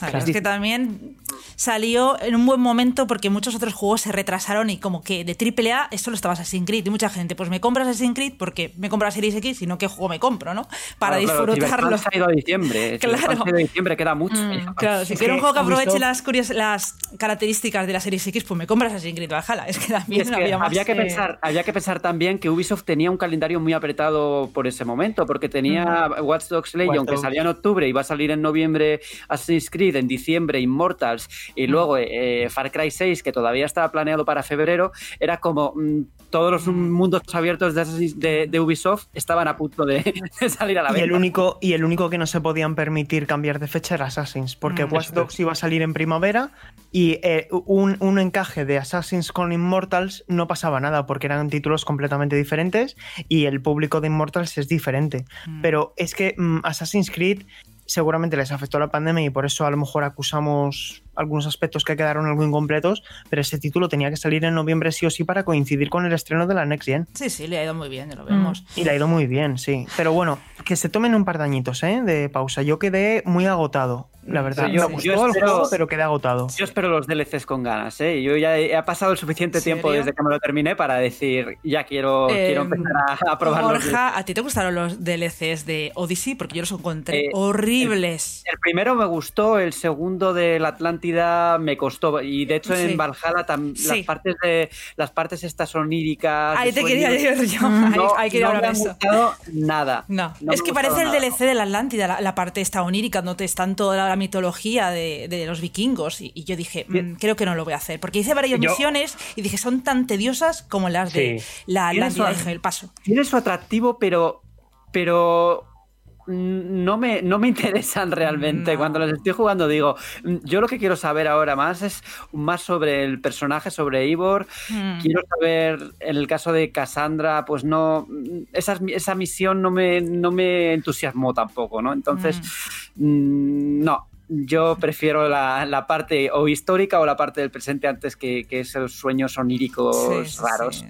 Claro, Claro. es que también salió en un buen momento porque muchos otros juegos se retrasaron y como que de AAA esto lo estaba Assassin's Creed y mucha gente, pues me compras Assassin's Creed porque me compro la Series X y no qué juego me compro, ¿no? Para Claro, claro, disfrutarlo. Se ha ido a diciembre. [LAUGHS] Claro. Ha ido a diciembre, queda mucho. Mm, [LAUGHS] Claro, si Es quiero que un juego que aproveche las, curios- las características de la Series X, pues me compras Assassin's Creed Valhalla. Es que también es no que había más. había, que eh, pensar, había que pensar también que Ubisoft tenía un calendario muy apretado por ese momento, porque tenía Watch Dogs Legion, Watch que Dogs. salía en octubre y va a salir en noviembre Assassin's Creed, en diciembre Immortals, y luego eh, Far Cry 6, que todavía estaba planeado para febrero, era como mm, todos los mundos abiertos de, de- de Ubisoft estaban a punto de, [LAUGHS] de salir a la Y el, venta. único, y el único que no se podían permitir cambiar de fecha era Assassin's, porque Mm. Watch Dogs iba a salir en primavera y eh, un, un encaje de Assassin's con Immortals no pasaba nada, porque eran títulos completamente diferentes y el público de Immortals es diferente. Mm. Pero es que mm, Assassin's Creed seguramente les afectó la pandemia y por eso a lo mejor acusamos algunos aspectos que quedaron algo incompletos, pero ese título tenía que salir en noviembre sí o sí para coincidir con el estreno de la Next Gen. Sí, sí, le ha ido muy bien, ya lo Mm. vemos. Y le ha ido muy bien, sí. Pero bueno, que se tomen un par de añitos, ¿eh? De pausa. Yo quedé muy agotado, la verdad. Yo- Me yo gustó el juego, pero quedé agotado. Yo espero los DLCs con ganas, ¿eh? Yo ya he, he pasado el suficiente ¿En tiempo desde que me lo terminé para decir, ya quiero, Eh, quiero empezar a, a probar los Borja, ¿a ti te gustaron los DLCs de Odyssey? Porque yo los encontré Eh, horribles. El primero me gustó, el segundo de la Atlántida me costó. Y de hecho Sí. en Valhalla tam- Sí. las partes de las partes estas oníricas. Ahí te quería sueños, ir yo. Mm. Ahí, no, ahí quería no hablar me ha eso. gustado nada. No, No es que ha parece el. DLC de la Atlántida, la, la parte esta onírica, donde están toda la, mitología de, de los vikingos. Y, y yo dije, mm, creo que no lo voy a hacer. Porque hice varias Yo- misiones y dije, son tan tediosas como las de Sí. la su- Dije, el paso. Tiene su atractivo, pero. pero no me, no me [LAUGHS] interesan realmente. No. Cuando los estoy jugando digo, mm, yo lo que quiero saber ahora más es más sobre el personaje, sobre Ivor. Mm. Quiero saber, en el caso de Cassandra, pues no, esa, esa misión no me, no me entusiasmó tampoco, ¿no? Entonces, mm, no. Yo prefiero la, la parte o histórica o la parte del presente antes que, que esos sueños oníricos Sí, sí, raros. sí.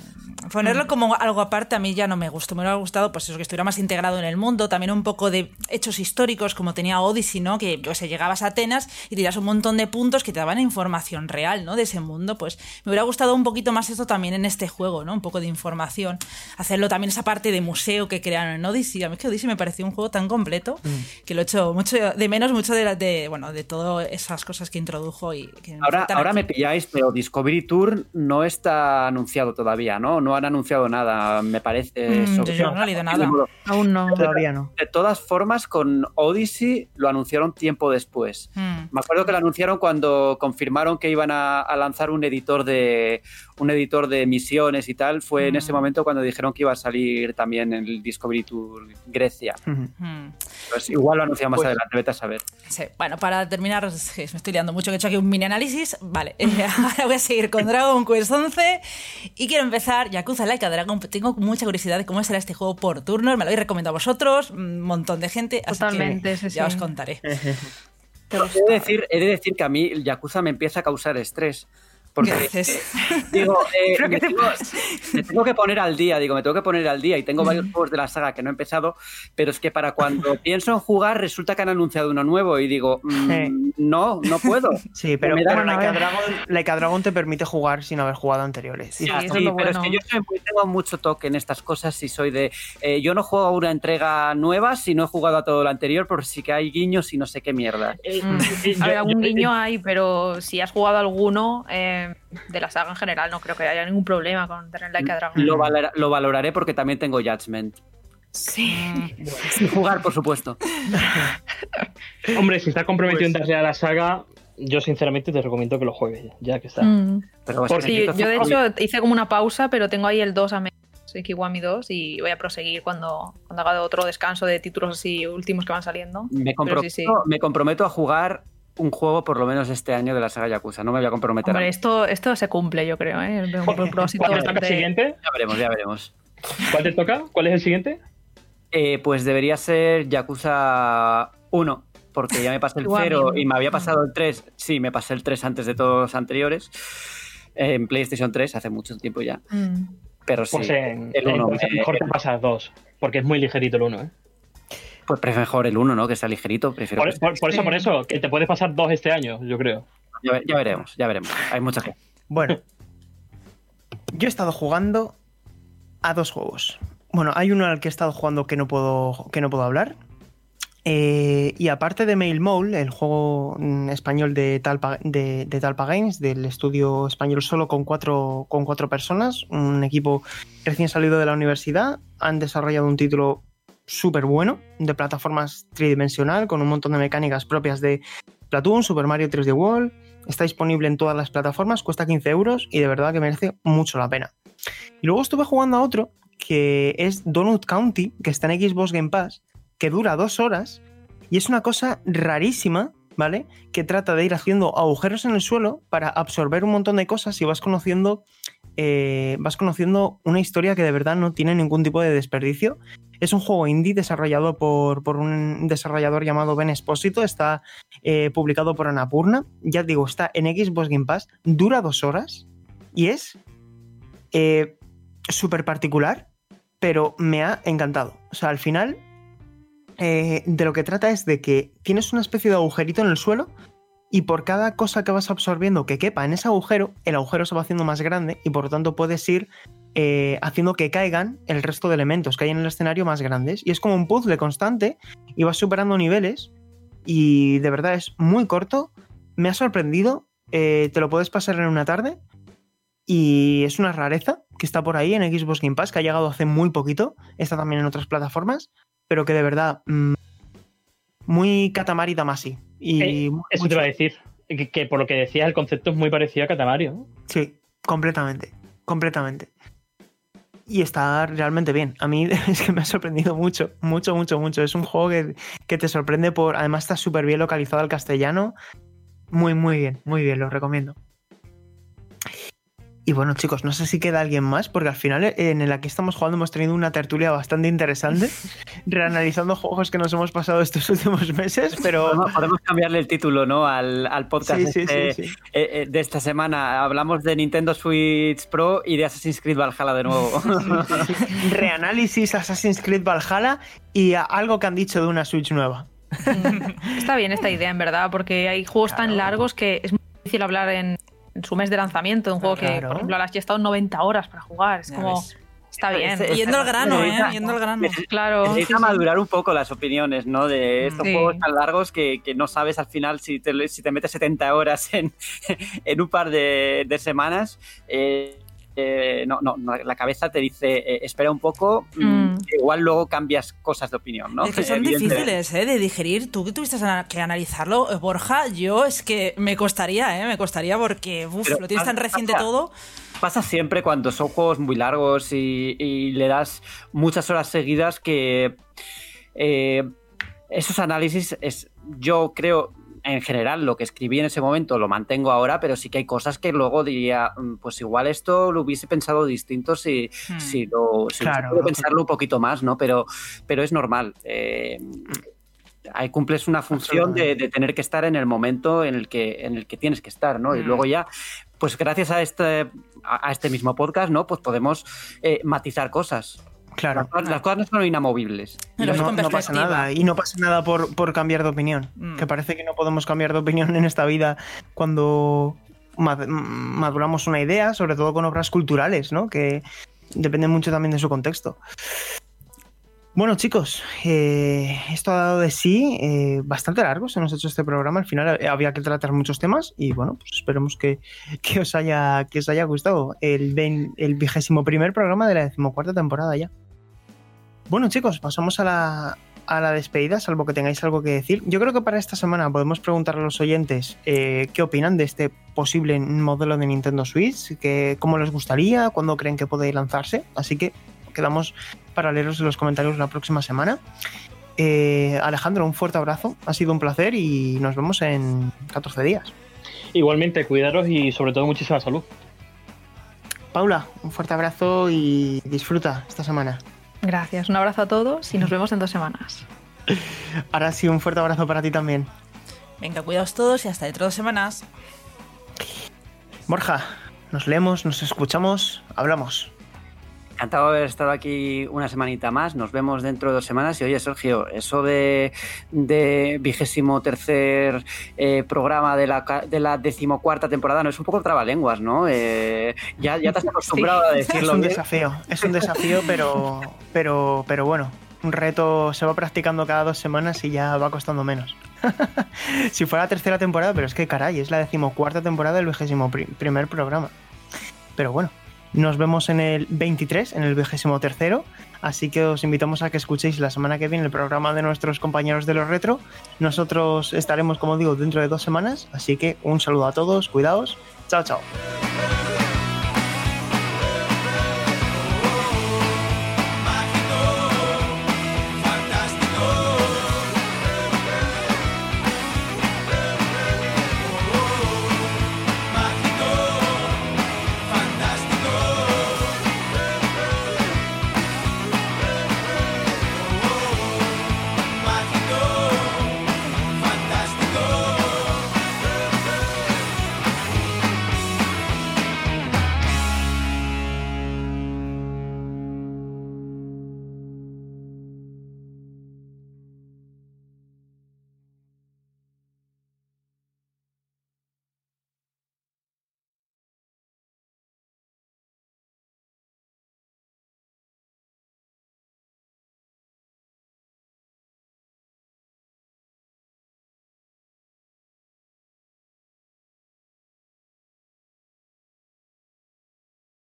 Ponerlo como algo aparte a mí ya no me gustó. Me hubiera gustado pues eso, que estuviera más integrado en el mundo. También un poco de hechos históricos, como tenía Odyssey, ¿no? Que yo sé, llegabas a Atenas y tenías un montón de puntos que te daban información real, ¿no? De ese mundo. Pues me hubiera gustado un poquito más esto también en este juego, ¿no? Un poco de información. Hacerlo también esa parte de museo que crearon en Odyssey. A mí es que Odyssey me pareció un juego tan completo que lo he hecho mucho de menos, mucho de, la- de bueno, de todas esas cosas que introdujo y que Ahora, faltan ahora aquí. me pilláis, pero Discovery Tour no está anunciado todavía, ¿no? No han anunciado nada, me parece. Mm, sobre- yo no he leído nada. Aún no. Todavía no. De todas formas, con Odyssey lo anunciaron tiempo después. Mm. Me acuerdo que lo anunciaron cuando confirmaron que iban a, a lanzar un editor de un editor de misiones y tal. Fue en Mm. ese momento cuando dijeron que iba a salir también el Discovery Tour Grecia. Mm. Pues igual lo anuncian más Pues- adelante, vete a saber. Sí, bueno, para terminar, me estoy liando mucho, que he hecho aquí un mini análisis. Vale, [LAUGHS] eh, ahora voy a seguir con Dragon Quest 11 y quiero empezar Yakuza Like a Dragon. Tengo mucha curiosidad de cómo será este juego por turnos. Me lo habéis recomendado a vosotros, un montón de gente. Así Totalmente, que sí, ya sí. os contaré. [LAUGHS] He de, decir, he de decir que a mí el Yakuza me empieza a causar estrés. Porque digo, eh, ¿Pero me, te tengo, me tengo que poner al día, digo, me tengo que poner al día y tengo varios juegos de la saga que no he empezado, pero es que para cuando [LAUGHS] pienso en jugar resulta que han anunciado uno nuevo y digo, mm, Sí. no, no puedo. [LAUGHS] Sí, pero, pero una Like a, vez. Dragon, Like a Dragon te permite jugar sin haber jugado anteriores. Sí, es sí, pero es que yo soy muy- tengo mucho toque en estas cosas y soy de. eh, yo no juego a una entrega nueva si no he jugado a todo lo anterior, por si que hay guiños y no sé qué mierda. Eh, Mm. eh, [LAUGHS] A ver, algún yo- guiño hay, pero si has jugado alguno eh, de la saga en general, no creo que haya ningún problema con tener Like a Dragon. Lo, valora- lo valoraré porque también tengo Judgment. Sí. Mm, Sin jugar, por supuesto. [LAUGHS] Hombre, si estás comprometido Pues- en darle a la saga, yo sinceramente te recomiendo que lo juegues, ya, ya que está. Mm. Pero Por- Sí, necesito yo de hecho hice como una pausa, pero tengo ahí el 2 a medio, soy Kiwami 2, y voy a proseguir cuando, cuando haga otro descanso de títulos así últimos que van saliendo. me, comprometo, sí, sí. me comprometo a jugar un juego por lo menos este año de la saga Yakuza. No me voy a comprometer. Hombre, a- esto, esto se cumple, yo creo, ¿eh? Veo un propósito ¿Cuál es el bastante- siguiente? Ya veremos, ya veremos. ¿Cuál te toca? ¿Cuál es el siguiente? Eh, pues debería ser Yakuza 1, porque ya me pasé el Igual 0 mismo. y me había pasado el 3. Sí, me pasé el 3 antes de todos los anteriores. eh, En PlayStation 3, hace mucho tiempo ya. Mm. Pero sí, Pues en, el 1. entonces mejor te pasas dos, porque es muy ligerito el uno, ¿eh? Pues prefiero mejor el 1, ¿no? Que sea ligerito. Prefiero Por, que- por- por eso, por eso, que te puedes pasar dos este año, yo creo. ya veremos, ya veremos. Hay mucha gente. Bueno, [LAUGHS] yo he estado jugando a dos juegos. Bueno, hay uno al que he estado jugando que no puedo, que no puedo hablar. Eh, y aparte de Mail Mole, el juego mm, español de Talpa, de, de Talpa Games, del estudio español solo con cuatro, con cuatro personas, un equipo recién salido de la universidad, han desarrollado un título súper bueno de plataformas tridimensional con un montón de mecánicas propias de Platoon, Super Mario 3D World. Está disponible en todas las plataformas, cuesta 15 euros y de verdad que merece mucho la pena. Y luego estuve jugando a otro que es Donut County, que está en Xbox Game Pass, que dura dos horas y es una cosa rarísima, ¿vale? Que trata de ir haciendo agujeros en el suelo para absorber un montón de cosas y vas conociendo, eh, vas conociendo una historia que de verdad no tiene ningún tipo de desperdicio. Es un juego indie desarrollado por, por un desarrollador llamado Ben Espósito. Está eh, publicado por Anapurna. Ya digo, está en Xbox Game Pass. Dura dos horas y es eh, súper particular, pero me ha encantado. O sea, al final, eh, de lo que trata es de que tienes una especie de agujerito en el suelo y por cada cosa que vas absorbiendo que quepa en ese agujero, el agujero se va haciendo más grande y por lo tanto puedes ir eh, haciendo que caigan el resto de elementos que hay en el escenario más grandes. Y es como un puzzle constante y vas superando niveles y de verdad es muy corto. Me ha sorprendido. eh, te lo puedes pasar en una tarde y es una rareza que está por ahí en Xbox Game Pass, que ha llegado hace muy poquito. Está también en otras plataformas, pero que de verdad mm, muy Katamari Damacy. Y Eh, Eso te iba a decir. Que, que por lo que decías, el concepto es muy parecido a Catamario. ¿no? Sí, completamente. Completamente. Y está realmente bien. A mí [LAUGHS] es que me ha sorprendido mucho, mucho, mucho, mucho. Es un juego que, que te sorprende por. Además, está súper bien localizado al castellano. Muy, muy bien, muy bien, lo recomiendo. Y bueno, chicos, no sé si queda alguien más, porque al final eh, en la que estamos jugando hemos tenido una tertulia bastante interesante, [LAUGHS] reanalizando juegos que nos hemos pasado estos [LAUGHS] últimos meses, pero... Podemos, podemos cambiarle el título, ¿no? Al, al podcast Sí, sí, este, sí, sí. eh, eh, de esta semana. Hablamos de Nintendo Switch Pro y de Assassin's Creed Valhalla de nuevo. [LAUGHS] Reanálisis Assassin's Creed Valhalla y a- algo que han dicho de una Switch nueva. Está bien esta idea, en verdad, porque hay juegos tan largos que es muy difícil hablar en, en su mes de lanzamiento de un juego que, Claro. por ejemplo, has estado 90 horas para jugar. Es Ya como. ves. Está bien. Ese- Yendo al grano, ¿eh? Necesita- Yendo al grano. Claro. Necesita madurar un poco las opiniones, ¿no? De estos Sí. juegos tan largos que, que no sabes al final si te, si te metes 70 horas en, [LAUGHS] en un par de, de semanas. eh, eh, no, no, la cabeza te dice, eh, espera un poco, mm, Mm. igual luego cambias cosas de opinión, ¿no? Es que son difíciles ¿eh? de digerir. Tú que tuviste que analizarlo, Borja, yo es que me costaría, ¿eh? Me costaría porque uf, Pero lo tienes tan reciente pasa- todo. Pasa siempre cuando son juegos muy largos y, y le das muchas horas seguidas que eh, esos análisis es, yo creo, en general, lo que escribí en ese momento lo mantengo ahora, pero sí que hay cosas que luego diría, mm, pues igual esto lo hubiese pensado distinto si, Hmm. si lo si Claro, puedo lógico. pensarlo un poquito más, ¿no? Pero, pero es normal. eh, ahí cumples una función de, de tener que estar en el momento en el que, en el que tienes que estar, ¿no? Y Mm. luego ya, pues gracias a este, a a este mismo podcast, ¿no? Pues podemos eh, matizar cosas. Claro. Las, cosas- las cosas no son inamovibles. [LAUGHS] No, pasa nada. Y no pasa nada por, por cambiar de opinión. Mm. Que parece que no podemos cambiar de opinión en esta vida cuando mad- maduramos una idea, sobre todo con obras culturales, ¿no? Que dependen mucho también de su contexto. Bueno, chicos, eh, esto ha dado de sí eh, bastante largo. Se nos ha hecho este programa. Al final había que tratar muchos temas y bueno, pues esperemos que, que os, haya, que os haya gustado el, el vigésimo primer programa de la decimocuarta temporada ya. Bueno, chicos, pasamos a la, a la despedida, salvo que tengáis algo que decir. Yo creo que para esta semana podemos preguntar a los oyentes eh, qué opinan de este posible modelo de Nintendo Switch, que, cómo les gustaría, cuándo creen que puede lanzarse. Así que quedamos para leeros en los comentarios la próxima semana. Eh, Alejandro, un fuerte abrazo, ha sido un placer y nos vemos en 14 días. Igualmente, cuidaros y sobre todo muchísima salud. Paula, un fuerte abrazo y disfruta esta semana. Gracias. Un abrazo a todos y nos vemos en dos semanas. Ahora sí, un fuerte abrazo para ti también. Venga, cuidaos todos y hasta dentro de dos semanas. Borja, nos leemos, nos escuchamos, hablamos. Encantado de haber estado aquí una semanita más. Nos vemos dentro de dos semanas. Y oye, Sergio, eso de, de vigésimo tercer eh, programa de la, de la decimocuarta temporada no es un poco trabalenguas, ¿no? Eh, ya, ya te has acostumbrado a Es decirlo. un bien. desafío, es un desafío, pero, pero, pero bueno, un reto se va practicando cada dos semanas y ya va costando menos. [LAUGHS] si fuera la tercera temporada, pero es que caray, es la decimocuarta temporada del vigésimo pri- primer programa. Pero bueno, nos vemos en el 23, en el vigésimo tercero, así que os invitamos a que escuchéis la semana que viene el programa de nuestros compañeros de los retro. Nosotros estaremos, como digo, dentro de dos semanas, así que un saludo a todos, cuidaos, chao, chao.